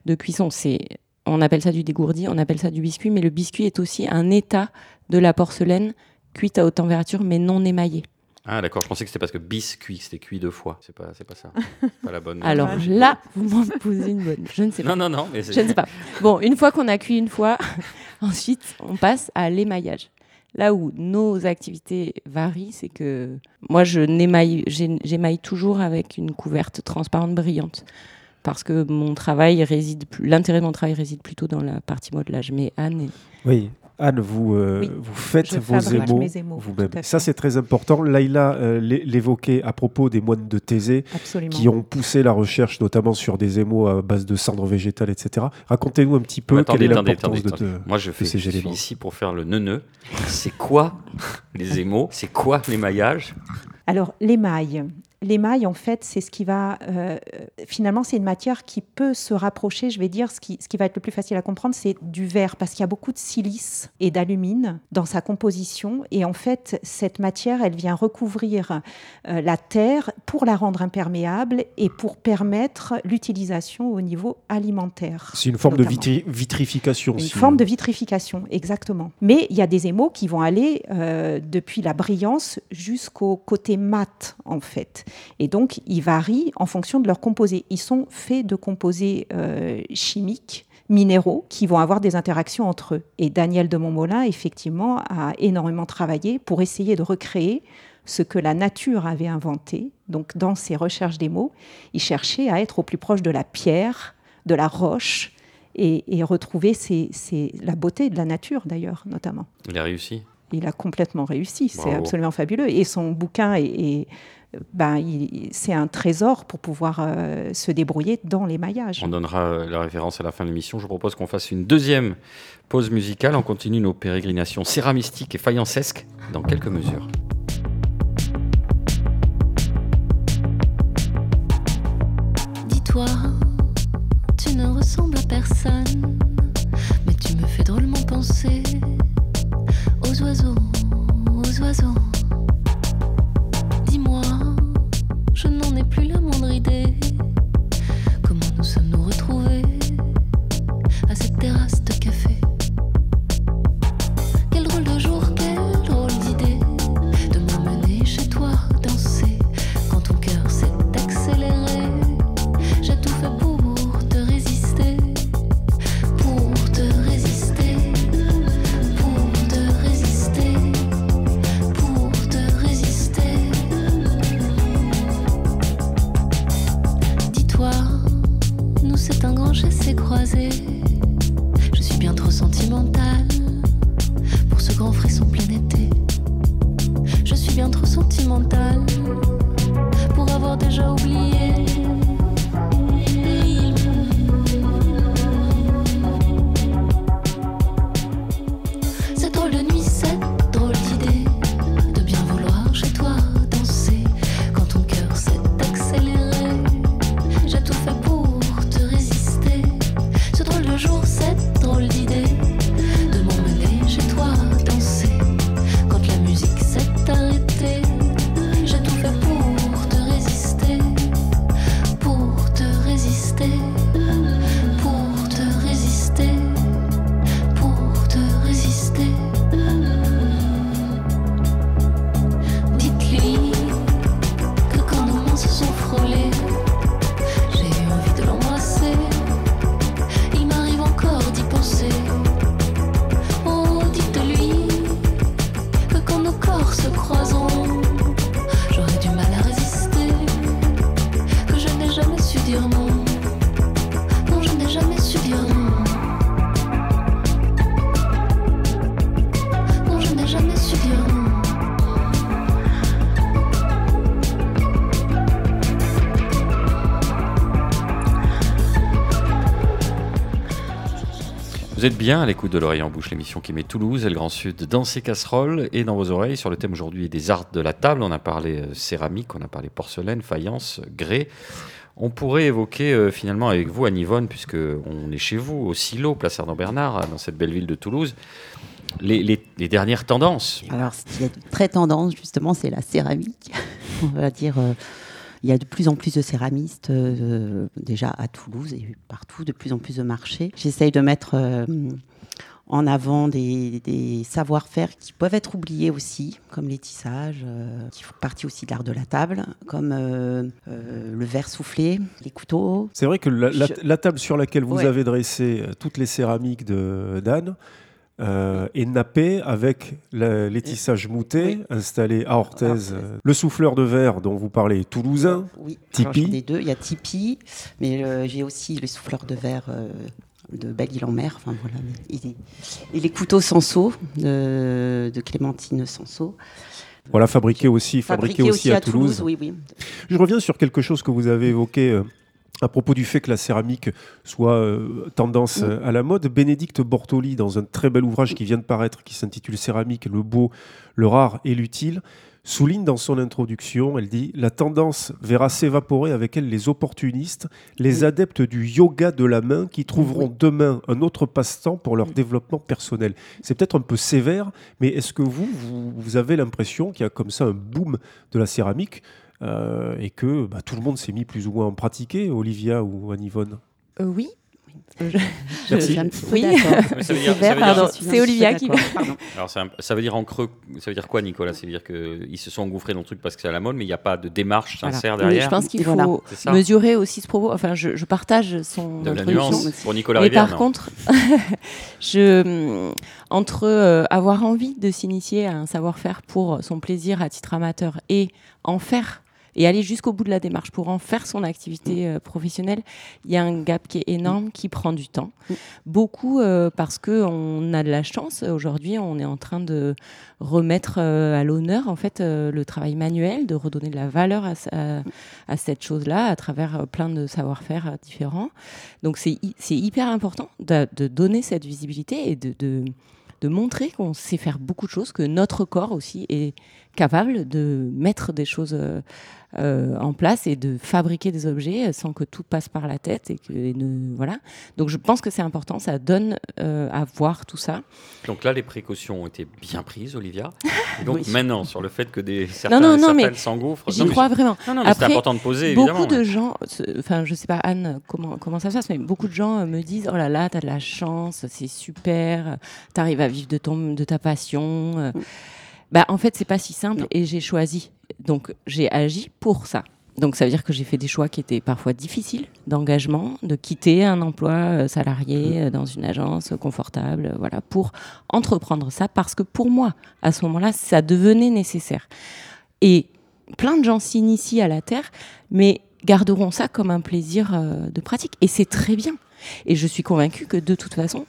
de cuisson, c'est on appelle ça du dégourdi, on appelle ça du biscuit, mais le biscuit est aussi un état de la porcelaine cuite à haute température mais non émaillée. Ah d'accord, je pensais que c'était parce que biscuit, c'était cuit deux fois. C'est pas, c'est pas ça. pas la bonne. Alors là, vous m'en posez une bonne. Je ne sais pas. Non, non, non. Mais Je ne sais pas. Bon, une fois qu'on a cuit une fois, ensuite on passe à l'émaillage. Là où nos activités varient, c'est que moi je j'émaille toujours avec une couverte transparente brillante. Parce que mon travail réside, l'intérêt de mon travail réside plutôt dans la partie modelage. Mais Anne, est- Oui. Anne, vous, euh, Oui, vous faites vos émaux vous-même. Ça, c'est très important. Laïla euh, l'é- l'évoquait à propos des moines de Thésée Absolument. qui ont poussé la recherche, notamment sur des émaux à base de cendres végétales, etc. Racontez-nous un petit peu attendez, quelle est l'importance de, attendez. Moi, je, fais, ces je suis ici pour faire le neuneu. C'est quoi les émaux? C'est quoi l'émaillage Alors, l'émail. L'émail, en fait, c'est ce qui va. euh, finalement, c'est une matière qui peut se rapprocher, je vais dire, ce qui, ce qui va être le plus facile à comprendre, c'est du verre, parce qu'il y a beaucoup de silice et d'alumine dans sa composition. Et en fait, cette matière, elle vient recouvrir euh, la terre pour la rendre imperméable et pour permettre l'utilisation au niveau alimentaire. C'est une forme de vitri- vitrification. Une si- forme de vitrification, exactement. Mais il y a des émaux qui vont aller euh, depuis la brillance jusqu'au côté mat, en fait. Et donc, ils varient en fonction de leur composé. Ils sont faits de composés euh, chimiques minéraux qui vont avoir des interactions entre eux. Et Daniel de Montmolin, effectivement, a énormément travaillé pour essayer de recréer ce que la nature avait inventé. Donc, dans ses recherches des mots, il cherchait à être au plus proche de la pierre, de la roche, et, et retrouver la beauté de la nature, d'ailleurs, notamment. Il a réussi. Il a complètement réussi, c'est absolument fabuleux. Et son bouquin est, est- ben, c'est un trésor pour pouvoir euh, se débrouiller dans les maillages. On donnera euh, la référence à la fin de l'émission. Je vous propose qu'on fasse une deuxième pause musicale. On continue nos pérégrinations céramistiques et faïencesques dans quelques mesures. Dis-toi, tu ne ressembles à personne, mais tu me fais drôlement penser Dis-moi, je n'en ai plus la moindre idée. Comment nous sommes-nous retrouvés à cette terrasse Vous êtes bien à l'écoute de l'oreille en bouche, l'émission qui met Toulouse et le Grand Sud dans ses casseroles et dans vos oreilles sur le thème aujourd'hui des arts de la table. On a parlé euh, céramique, on a parlé porcelaine, faïence, grès. On pourrait évoquer euh, finalement avec vous, Anne Yvonne, puisque on est chez vous, au silo, place Arnaud Bernard, dans cette belle ville de Toulouse, les dernières tendances. Alors, ce qui est très tendance, justement, c'est la céramique. On va dire euh, Il y a de plus en plus de céramistes, euh, déjà à Toulouse et partout, de plus en plus de marchés. J'essaye de mettre euh, en avant des, des savoir-faire qui peuvent être oubliés aussi, comme les tissages, euh, qui font partie aussi de l'art de la table, comme euh, euh, le verre soufflé, les couteaux. C'est vrai que la, la- Je- la table sur laquelle vous Ouais. avez dressé toutes les céramiques de d'Anne euh, est nappée avec la- les tissages moutés Oui. installés à Orthez. Euh, Le souffleur de verre dont vous parlez toulousain. Oui, Tipeee. alors, ai deux. Il y a Tipeee, mais euh, j'ai aussi les souffleurs de verre euh, de Belle-Île-en-Mer. Enfin, voilà. Et, et les couteaux Sanso de, de Clémentine Sanso. Voilà, fabriqué aussi, fabriqué aussi, à, Toulouse. Oui, oui. Je reviens sur quelque chose que vous avez évoqué euh, à propos du fait que la céramique soit euh, tendance euh, à la mode. Bénédicte Bortoli, dans un très bel ouvrage qui vient de paraître, qui s'intitule Céramique, le beau, le rare et l'utile, souligne dans son introduction, elle dit La tendance verra s'évaporer avec elle les opportunistes, les Oui. adeptes du yoga de la main qui trouveront Oui. demain un autre passe-temps pour leur développement personnel. C'est peut-être un peu sévère, mais est-ce que vous, vous, vous avez l'impression qu'il y a comme ça un boom de la céramique et que bah, tout le monde s'est mis plus ou moins à en pratiquer, Olivia ou Anne-Yvonne Euh, oui. Je suis un petit peu C'est mais je Pardon, suis un c'est Olivia qui. Alors un- ça veut dire en creux, ça veut dire quoi Nicolas? Ça veut dire qu'ils se sont engouffrés dans le truc parce que c'est à la mode, mais il n'y a pas de démarche sincère derrière. je pense qu'il faut voilà. Mesurer aussi ce propos. Enfin, je, je partage son de la nuance pour Nicolas Mais Rivière. par non. contre, je, hum, entre euh, avoir envie de s'initier à un savoir-faire pour son plaisir à titre amateur et en faire et aller jusqu'au bout de la démarche pour en faire son activité euh, professionnelle, il y a un gap qui est énorme, qui prend du temps. Mm. Beaucoup euh, parce que on a de la chance. Aujourd'hui, on est en train de remettre euh, à l'honneur en fait le travail manuel, de redonner de la valeur à, cette chose-là à travers plein de savoir-faire différents. Donc c'est hy- c'est hyper important de, de donner cette visibilité et de, de, de montrer qu'on sait faire beaucoup de choses, que notre corps aussi est capable de mettre des choses euh, euh, en place et de fabriquer des objets euh, sans que tout passe par la tête et que et ne, voilà. Donc je pense que c'est important, ça donne euh, à voir tout ça. Donc là, les précautions ont été bien prises, Olivia. Et donc Oui. maintenant, sur le fait que des certains, non, non, certaines s'engouffrent. J'y non, mais crois vraiment. c'est Après, important de poser, Beaucoup évidemment. de gens, enfin je sais pas Anne comment comment ça se passe, mais beaucoup de gens me disent oh là là t'as de la chance, c'est super, t'arrives à vivre de ton de ta passion. euh. Bah en fait c'est pas si simple Non. et j'ai choisi, donc j'ai agi pour ça. Donc ça veut dire que j'ai fait des choix qui étaient parfois difficiles d'engagement, de quitter un emploi euh, salarié euh, dans une agence confortable, euh, voilà, pour entreprendre ça parce que pour moi à ce moment-là ça devenait nécessaire. Et plein de gens s'initient à la terre, mais garderont ça comme un plaisir de pratique. Et c'est très bien. Et je suis convaincue que de toute façon,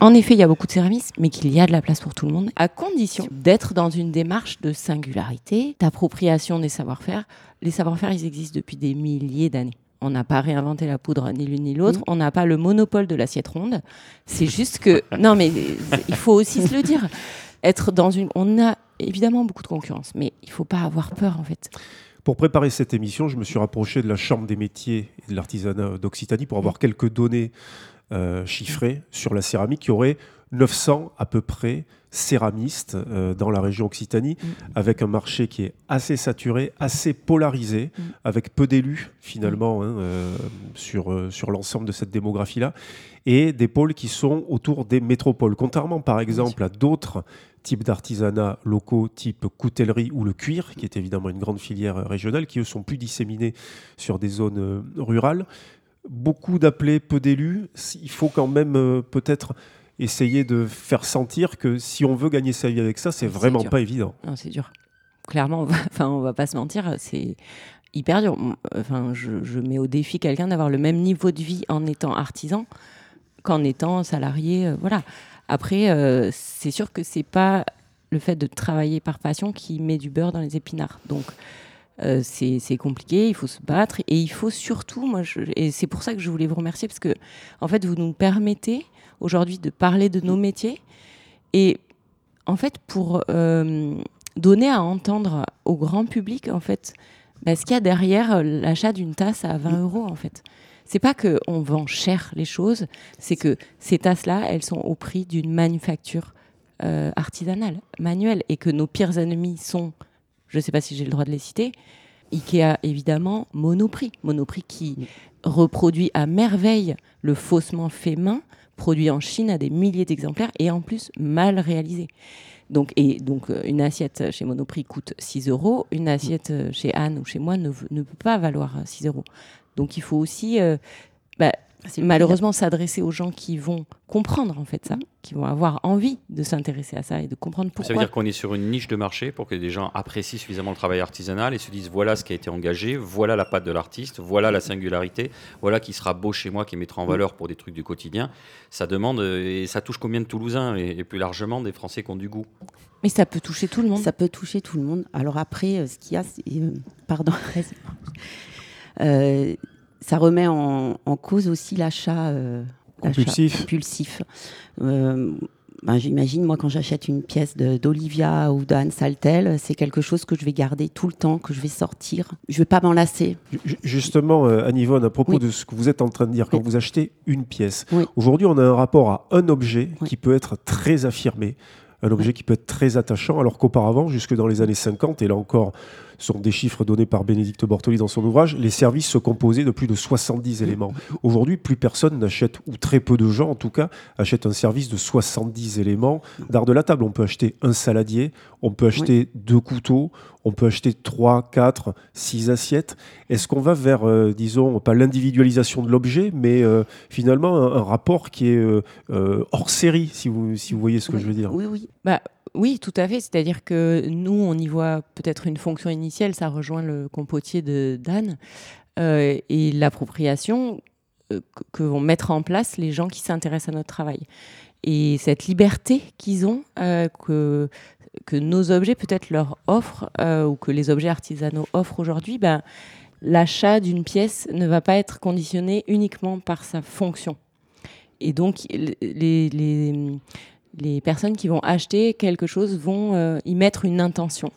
en effet, il y a beaucoup de céramistes, mais qu'il y a de la place pour tout le monde, à condition d'être dans une démarche de singularité, d'appropriation des savoir-faire. Les savoir-faire, ils existent depuis des milliers d'années. On n'a pas réinventé la poudre ni l'une ni l'autre. Mhm. On n'a pas le monopole de l'assiette ronde. C'est juste que non, mais il faut aussi se le dire. Être dans une, on a évidemment beaucoup de concurrence, mais il faut pas avoir peur en fait. Pour préparer cette émission, je me suis rapproché de la Chambre des métiers et de l'artisanat d'Occitanie pour avoir quelques données euh, chiffrées sur la céramique. Il y aurait 900 à peu près céramistes euh, dans la région Occitanie, Mm. avec un marché qui est assez saturé, assez polarisé, Mm. avec peu d'élus finalement hein, euh, sur, euh, sur l'ensemble de cette démographie-là, et des pôles qui sont autour des métropoles. Contrairement par exemple à d'autres types d'artisanats locaux, type coutellerie ou le cuir, qui est évidemment une grande filière régionale, qui eux sont plus disséminés sur des zones rurales. Beaucoup d'appelés, peu d'élus. Il faut quand même euh, peut-être essayer de faire sentir que si on veut gagner sa vie avec ça, c'est C'est vraiment dur. pas évident. Non, c'est dur. Clairement, on va, enfin, on va pas se mentir, c'est hyper dur. Enfin, je, je mets au défi quelqu'un d'avoir le même niveau de vie en étant artisan qu'en étant salarié. euh, voilà. Après, euh, c'est sûr que c'est pas le fait de travailler par passion qui met du beurre dans les épinards. Donc, euh, c'est compliqué, il faut se battre et il faut surtout, moi, je- et c'est pour ça que je voulais vous remercier parce que, en fait, vous nous permettez aujourd'hui de parler de nos métiers et, en fait, pour euh, donner à entendre au grand public, en fait, bah, ce qu'il y a derrière euh, l'achat d'une tasse à 20 euros, en fait. C'est pas que on vend cher les choses, c'est que ces tasses-là, elles sont au prix d'une manufacture euh, artisanale, manuelle, et que nos pires ennemis sont, je sais pas si j'ai le droit de les citer, Ikea, évidemment, Monoprix. Monoprix qui reproduit à merveille le faussement fait main, produit en Chine à des milliers d'exemplaires et en plus mal réalisé. Donc, et donc, euh, une assiette chez Monoprix coûte 6 euros. Une assiette euh, chez Anne ou chez moi ne, ne peut pas valoir euh, 6 euros. Donc, il faut aussi, euh, bah, malheureusement, s'adresser aux gens qui vont comprendre en fait ça, qui vont avoir envie de s'intéresser à ça et de comprendre Ça veut pourquoi. dire qu'on est sur une niche de marché pour que des gens apprécient suffisamment le travail artisanal et se disent voilà ce qui a été engagé, voilà la patte de l'artiste, voilà la singularité, voilà qui sera beau chez moi, qui mettra en valeur pour des trucs du quotidien. Ça demande, euh, et ça touche combien de Toulousains et, et plus largement des Français qui ont du goût? Mais ça peut toucher tout le monde. Ça peut toucher tout le monde. Alors après, euh, ce qu'il y a, c'est, euh, pardon, Euh, ça remet en, en cause aussi l'achat euh, Compulsif. compulsif. Euh, ben, J'imagine, moi, quand j'achète une pièce d'Olivia ou d'Anne Saltel, c'est quelque chose que je vais garder tout le temps, que je vais sortir. Je vais pas m'en lasser. Ju- Justement, euh, Anne Yvonne, à propos Oui. de ce que vous êtes en train de dire, quand Oui. vous achetez une pièce, Oui. aujourd'hui on a un rapport à un objet qui peut être très affirmé, un objet qui peut être très attachant, alors qu'auparavant, jusque dans les années 50, et là encore, sont des chiffres donnés par Bénédicte Bortoli dans son ouvrage, les services se composaient de plus de 70 éléments. Aujourd'hui, plus personne n'achète, ou très peu de gens en tout cas, achètent un service de 70 éléments d'art de la table. On peut acheter un saladier, on peut acheter deux couteaux, on peut acheter trois, quatre, six assiettes. Est-ce qu'on va vers, euh, disons, pas l'individualisation de l'objet, mais euh, finalement un, un rapport qui est euh, euh, hors série, si vous, si vous voyez ce que Oui, je veux dire? Oui, oui. Bah, oui, tout à fait. C'est-à-dire que nous, on y voit peut-être une fonction initiale, ça rejoint le compotier de Dan, euh, et l'appropriation euh, que- vont mettre en place les gens qui s'intéressent à notre travail. Et cette liberté qu'ils ont, euh, que, nos objets peut-être leur offrent, ou que les objets artisanaux offrent aujourd'hui, ben, l'achat d'une pièce ne va pas être conditionné uniquement par sa fonction. Et donc, les, les personnes qui vont acheter quelque chose vont euh, y mettre une intention.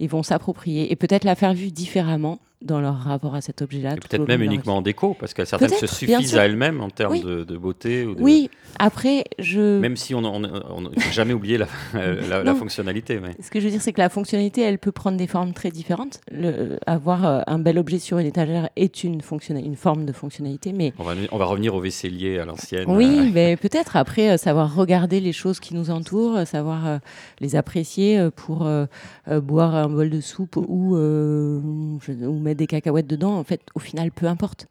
Ils vont s'approprier et peut-être la faire vivre différemment dans leur rapport à cet objet-là. Peut-être même uniquement en déco, parce que certaines se suffisent à elles-mêmes en termes Oui. de, de beauté. Ou de- Oui, après, je... Même si on faut jamais oublier la, la- la Non. fonctionnalité. Mais... Ce que je veux dire, c'est que la fonctionnalité, elle peut prendre des formes très différentes. Le- avoir euh, un bel objet sur une étagère est une, une forme de fonctionnalité, mais On va, on va revenir au vaisselier à l'ancienne. Oui, Euh, mais peut-être après euh, savoir regarder les choses qui nous entourent, euh, savoir euh, les apprécier euh, pour euh, euh, boire un bol de soupe ou, euh, ou mettre des cacahuètes dedans. En fait, au final, peu importe.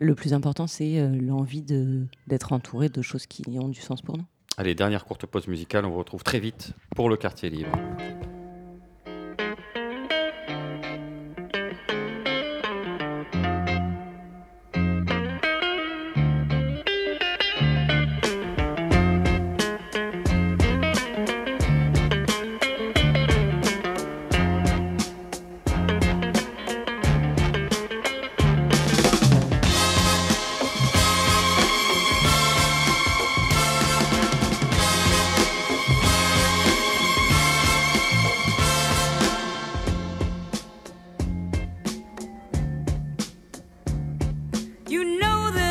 Le plus important, c'est euh, l'envie d'être entouré de choses qui ont du sens pour nous. Allez, dernière courte pause musicale. On vous retrouve très vite pour le quartier libre. You know that.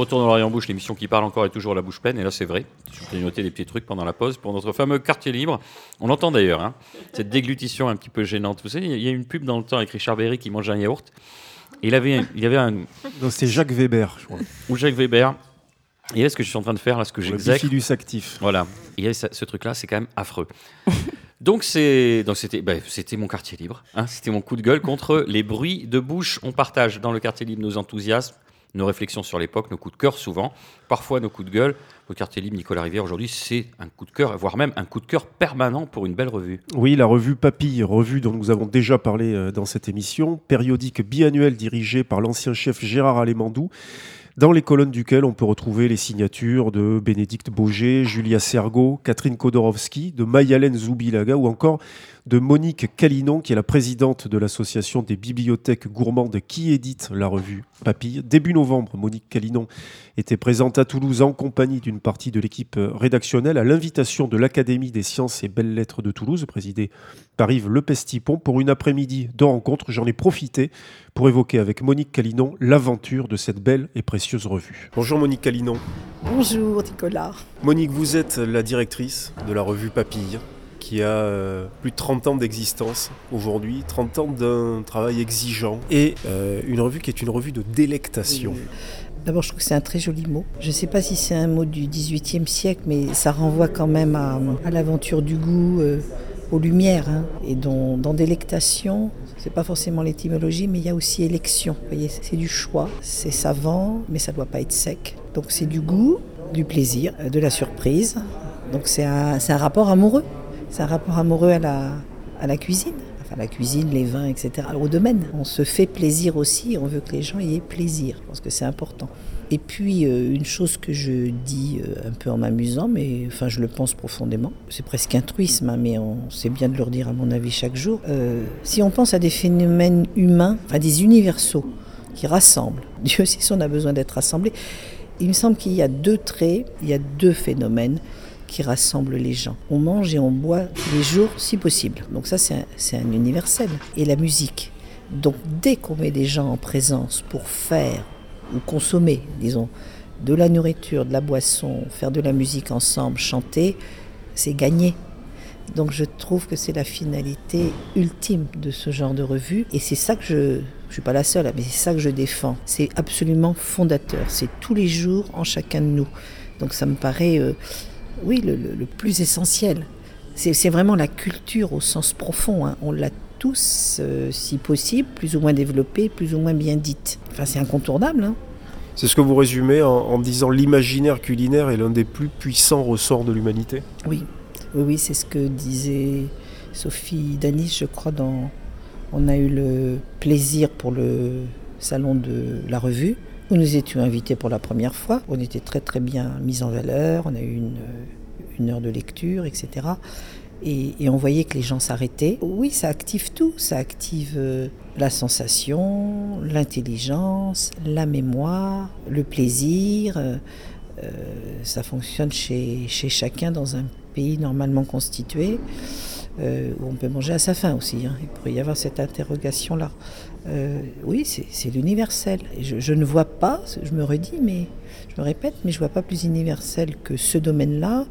Retour dans l'Orient Bouche, l'émission qui parle encore est toujours la bouche pleine. Et là, c'est vrai. Je vais noter des petits trucs pendant la pause pour notre fameux quartier libre. On l'entend d'ailleurs, hein, cette déglutition un petit peu gênante. Vous savez, il y a une pub dans le temps avec Richard Berry qui mange un yaourt. Et il avait, il y avait un. C'est Jacques Weber, je crois. Ou Jacques Weber. Et là, ce que je suis en train de faire, là, ce que Le j'exècre. bifidus actif. Voilà. Et ça- ce truc-là, c'est quand même affreux. Donc c'est donc c'était ben, c'était mon quartier libre. hein. c'était mon coup de gueule contre les bruits de bouche. On partage dans le quartier libre nos enthousiasmes, nos réflexions sur l'époque, nos coups de cœur souvent, parfois nos coups de gueule. Le quartier libre Nicolas Rivière aujourd'hui, c'est un coup de cœur, voire même un coup de cœur permanent pour une belle revue. Oui, la revue Papille, revue dont nous avons déjà parlé euh, dans cette émission, périodique biannuel dirigé par l'ancien chef Gérard Alémandou, dans les colonnes duquel on peut retrouver les signatures de Bénédicte Boger, Julia Sergo, Catherine Kodorowski, de Mayalène Zoubilaga ou encore de Monique Calinon, qui est la présidente de l'association des bibliothèques gourmandes qui édite la revue Papille. Début novembre, Monique Calinon était présente à Toulouse en compagnie d'une partie de l'équipe rédactionnelle à l'invitation de l'Académie des sciences et belles lettres de Toulouse, présidée par Yves Lepestipon, pour une après-midi de rencontre. J'en ai profité pour évoquer avec Monique Calinon l'aventure de cette belle et précieuse revue. Bonjour Monique Calinon. Bonjour Nicolas. Monique, vous êtes la directrice de la revue Papille, qui a euh, plus de 30 ans d'existence aujourd'hui, 30 ans d'un travail exigeant, et euh, une revue qui est une revue de délectation. D'abord, je trouve que c'est un très joli mot. Je ne sais pas si c'est un mot du XVIIIe siècle, mais ça renvoie quand même à, à l'aventure du goût, euh, aux lumières. hein. Et dans, dans délectation, c'est pas forcément l'étymologie, mais il y a aussi élection. Voyez, c'est du choix, c'est savant, mais ça doit pas être sec. Donc c'est du goût, du plaisir, euh, de la surprise. Donc c'est un, un rapport amoureux. C'est un rapport amoureux à la, à la cuisine. Enfin, la cuisine, les vins, etc. Au domaine. On se fait plaisir aussi. On veut que les gens y aient plaisir. Je pense que c'est important. Et puis, euh, une chose que je dis euh, un peu en m'amusant, mais enfin, je le pense profondément. C'est presque un truisme, hein, mais on c'est bien de le redire à mon avis chaque jour. Euh, si on pense à des phénomènes humains, à des universaux qui rassemblent, Dieu sait si on a besoin d'être rassemblés, il me semble qu'il y a deux traits, il y a deux phénomènes qui rassemblent les gens. On mange et on boit les jours si possible. Donc ça, c'est un universel. Et la musique. Donc dès qu'on met des gens en présence pour faire ou consommer, disons, de la nourriture, de la boisson, faire de la musique ensemble, chanter, c'est gagné. Donc je trouve que c'est la finalité ultime de ce genre de revue. Et c'est ça que je... Je suis pas la seule, mais c'est ça que je défends. C'est absolument fondateur. C'est tous les jours en chacun de nous. Donc ça me paraît, euh, oui, le, plus essentiel. C'est c'est vraiment la culture au sens profond. hein. On l'a tous, euh, si possible, plus ou moins développée, plus ou moins bien dite. Enfin, c'est incontournable. hein. C'est ce que vous résumez en, en disant l'imaginaire culinaire est l'un des plus puissants ressorts de l'humanité Oui, oui, oui, c'est ce que disait Sophie Danis, je crois, dans On a eu le plaisir pour le salon de la revue, où nous étions invités pour la première fois. On était très très bien mis en valeur, on a eu une, une heure de lecture, etc. Et, on voyait que les gens s'arrêtaient. Oui, ça active tout. Ça active euh, la sensation, l'intelligence, la mémoire, le plaisir. euh, euh, ça fonctionne chez, chez chacun dans un pays normalement constitué, où on peut manger à sa faim aussi. hein. Il pourrait y avoir cette interrogation-là. Oui, c'est l'universel. Je, je ne vois pas, je me redis, mais je me répète, mais je ne vois pas plus universel que ce domaine-là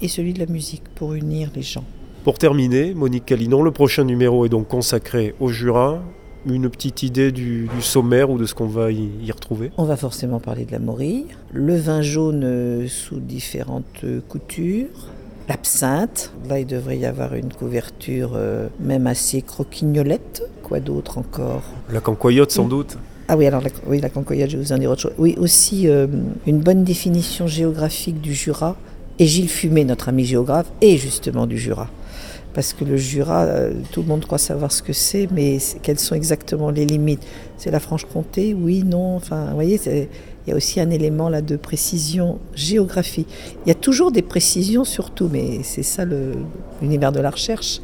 et celui de la musique pour unir les gens. Pour terminer, Monique Calinon, le prochain numéro est donc consacré au Jura. Une petite idée du, du sommaire ou de ce qu'on va y, y retrouver? On va forcément parler de la morille, le vin jaune sous différentes coutures, l'absinthe. Là, il devrait y avoir une couverture euh, même assez croquignolette. Quoi d'autre encore? La cancoyote sans doute Ah oui, alors la, oui, la cancoyote, je vais vous en dire autre chose. Oui, aussi euh, une bonne définition géographique du Jura. Et Gilles Fumet, notre ami géographe, est justement du Jura. Parce que le Jura, euh, tout le monde croit savoir ce que c'est, mais quelles sont exactement les limites? C'est la Franche-Comté? Oui, non Enfin, vous voyez, il y a aussi un élément là de précision géographique. Il y a toujours des précisions surtout, mais c'est ça l'univers de la recherche.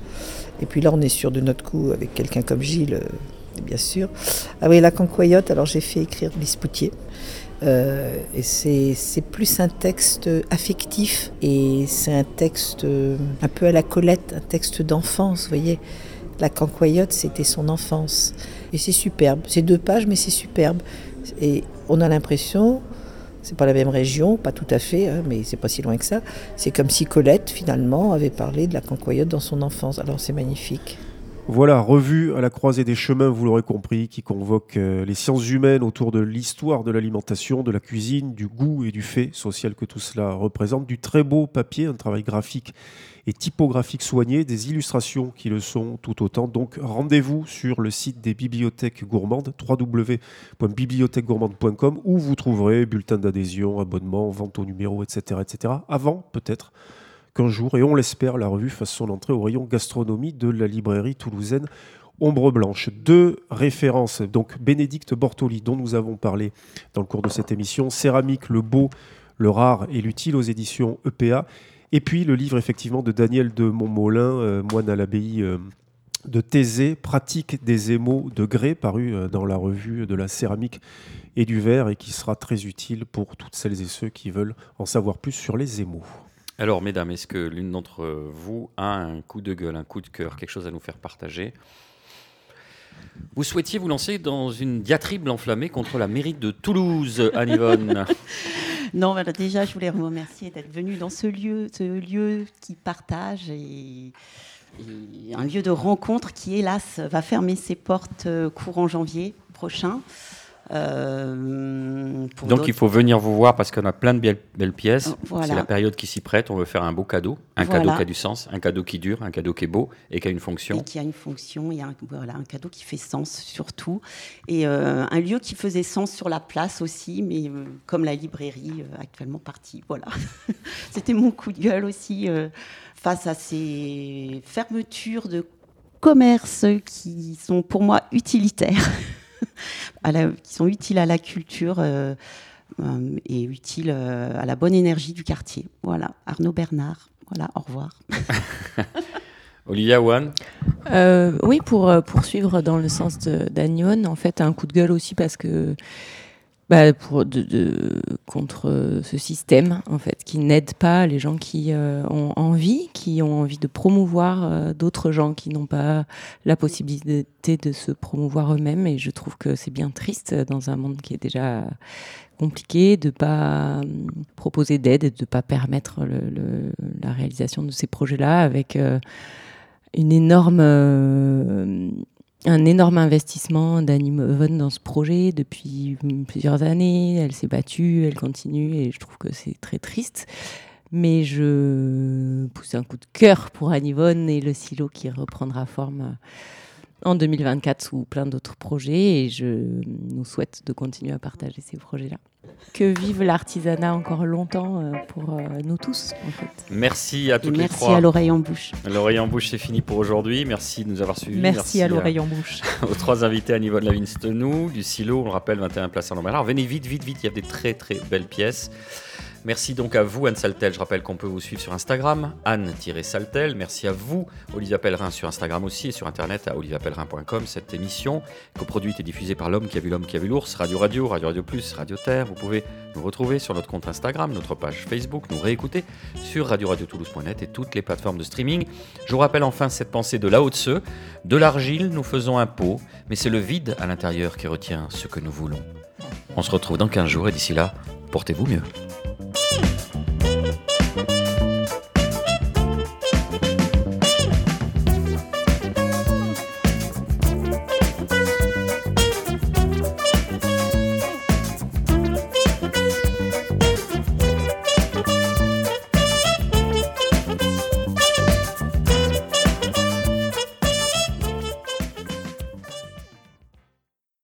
Et puis là, on est sûr de notre coup avec quelqu'un comme Gilles, euh, bien sûr. Ah oui, la cancoyote, alors j'ai fait écrire Lispoutier. Euh, c'est plus un texte affectif et c'est un texte euh, un peu à la Colette, un texte d'enfance, voyez. La cancoyote, c'était son enfance. Et c'est superbe. C'est deux pages, mais c'est superbe. Et on a l'impression C'est pas la même région, pas tout à fait, hein, mais c'est pas si loin que ça. C'est comme si Colette, finalement, avait parlé de la cancoyote dans son enfance. Alors c'est magnifique. Voilà, revue à la croisée des chemins, vous l'aurez compris, qui convoque euh, les sciences humaines autour de l'histoire de l'alimentation, de la cuisine, du goût et du fait social que tout cela représente. Du très beau papier, un travail graphique et typographique soigné, des illustrations qui le sont tout autant. Donc rendez-vous sur le site des bibliothèques gourmandes, www.bibliothèquegourmande.com, où vous trouverez bulletins d'adhésion, abonnements, vente au numéro, etc., etc. Avant, peut-être, qu'un jour, et on l'espère, la revue fasse son entrée au rayon gastronomie de la librairie toulousaine Ombre Blanche. Deux références, donc Bénédicte Bortoli, dont nous avons parlé dans le cours de cette émission, Céramique, le beau, le rare et l'utile aux éditions EPA, et puis le livre effectivement de Daniel de Montmolin, euh, moine à l'abbaye euh, de Thésée, Pratique des émaux de grès, paru euh, dans la revue de la céramique et du verre, et qui sera très utile pour toutes celles et ceux qui veulent en savoir plus sur les émaux. Alors, mesdames, est-ce que l'une d'entre vous a un coup de gueule, un coup de cœur, quelque chose à nous faire partager? Vous souhaitiez vous lancer dans une diatribe enflammée contre la mairie de Toulouse, Anne-Yvonne Non, déjà, je voulais vous remercier d'être venu dans ce lieu, ce lieu qui partage et, et un lieu de rencontre qui, hélas, va fermer ses portes euh, courant janvier prochain. Euh, Donc il faut venir vous voir parce qu'on a plein de belles, belles pièces. Euh, voilà. C'est la période qui s'y prête. On veut faire un beau cadeau, un Voilà. cadeau qui a du sens, un cadeau qui dure, un cadeau qui est beau et qui a une et fonction. qui a une fonction, il y a un, voilà, un cadeau qui fait sens surtout, et euh, un lieu qui faisait sens sur la place aussi, mais euh, comme la librairie actuellement partie. Voilà, c'était mon coup de gueule aussi face à ces fermetures de commerces qui sont pour moi utilitaires, à la- qui sont utiles à la culture. euh, euh, et utiles euh, à la bonne énergie du quartier. Voilà, Arnaud Bernard. Voilà, au revoir. Olivia Wan, Euh, oui, pour poursuivre dans le sens de- d'Agnon, en fait, un coup de gueule aussi parce que bah, pour de, de- contre euh, ce système en fait qui n'aide pas les gens qui euh, ont envie, qui ont envie de promouvoir euh, d'autres gens qui n'ont pas la possibilité de se promouvoir eux-mêmes. Et je trouve que c'est bien triste dans un monde qui est déjà compliqué de pas euh, proposer d'aide et de pas permettre le- le- la réalisation de ces projets-là avec une énorme, un énorme investissement d'Annie Von dans ce projet depuis plusieurs années. Elle s'est battue, elle continue et je trouve que c'est très triste. Mais je pousse un coup de cœur pour Annie Von et le silo qui reprendra forme euh, en 2024 sous plein d'autres projets et je nous souhaite de continuer à partager ces projets-là. Que vive l'artisanat encore longtemps euh, pour euh, nous tous, en fait. merci à Et toutes les merci trois. à l'oreille en bouche. L'oreille en bouche, c'est fini pour aujourd'hui. Merci de nous avoir suivis. Merci, à l'oreille en bouche. aux trois invités à niveau de la Vinstenou, du silo, on le rappelle, 21 places à Alors venez vite, vite, vite, il y a des très très belles pièces. Merci donc à vous, Anne Saltel. Je rappelle qu'on peut vous suivre sur Instagram, Anne-Saltel. Merci à vous, Olivia Pellerin, sur Instagram aussi et sur internet à oliviapellerin.com. Cette émission, coproduite et diffusée par l'homme qui a vu l'homme qui a vu l'ours, Radio Radio, Radio Radio Plus, Radio Terre. Vous pouvez nous retrouver sur notre compte Instagram, notre page Facebook, nous réécouter sur radio-radio-toulouse.net et toutes les plateformes de streaming. Je vous rappelle enfin cette pensée de Lao Tse. De l'argile, nous faisons un pot, mais c'est le vide à l'intérieur qui retient ce que nous voulons. On se retrouve dans 15 jours et d'ici là, portez-vous mieux.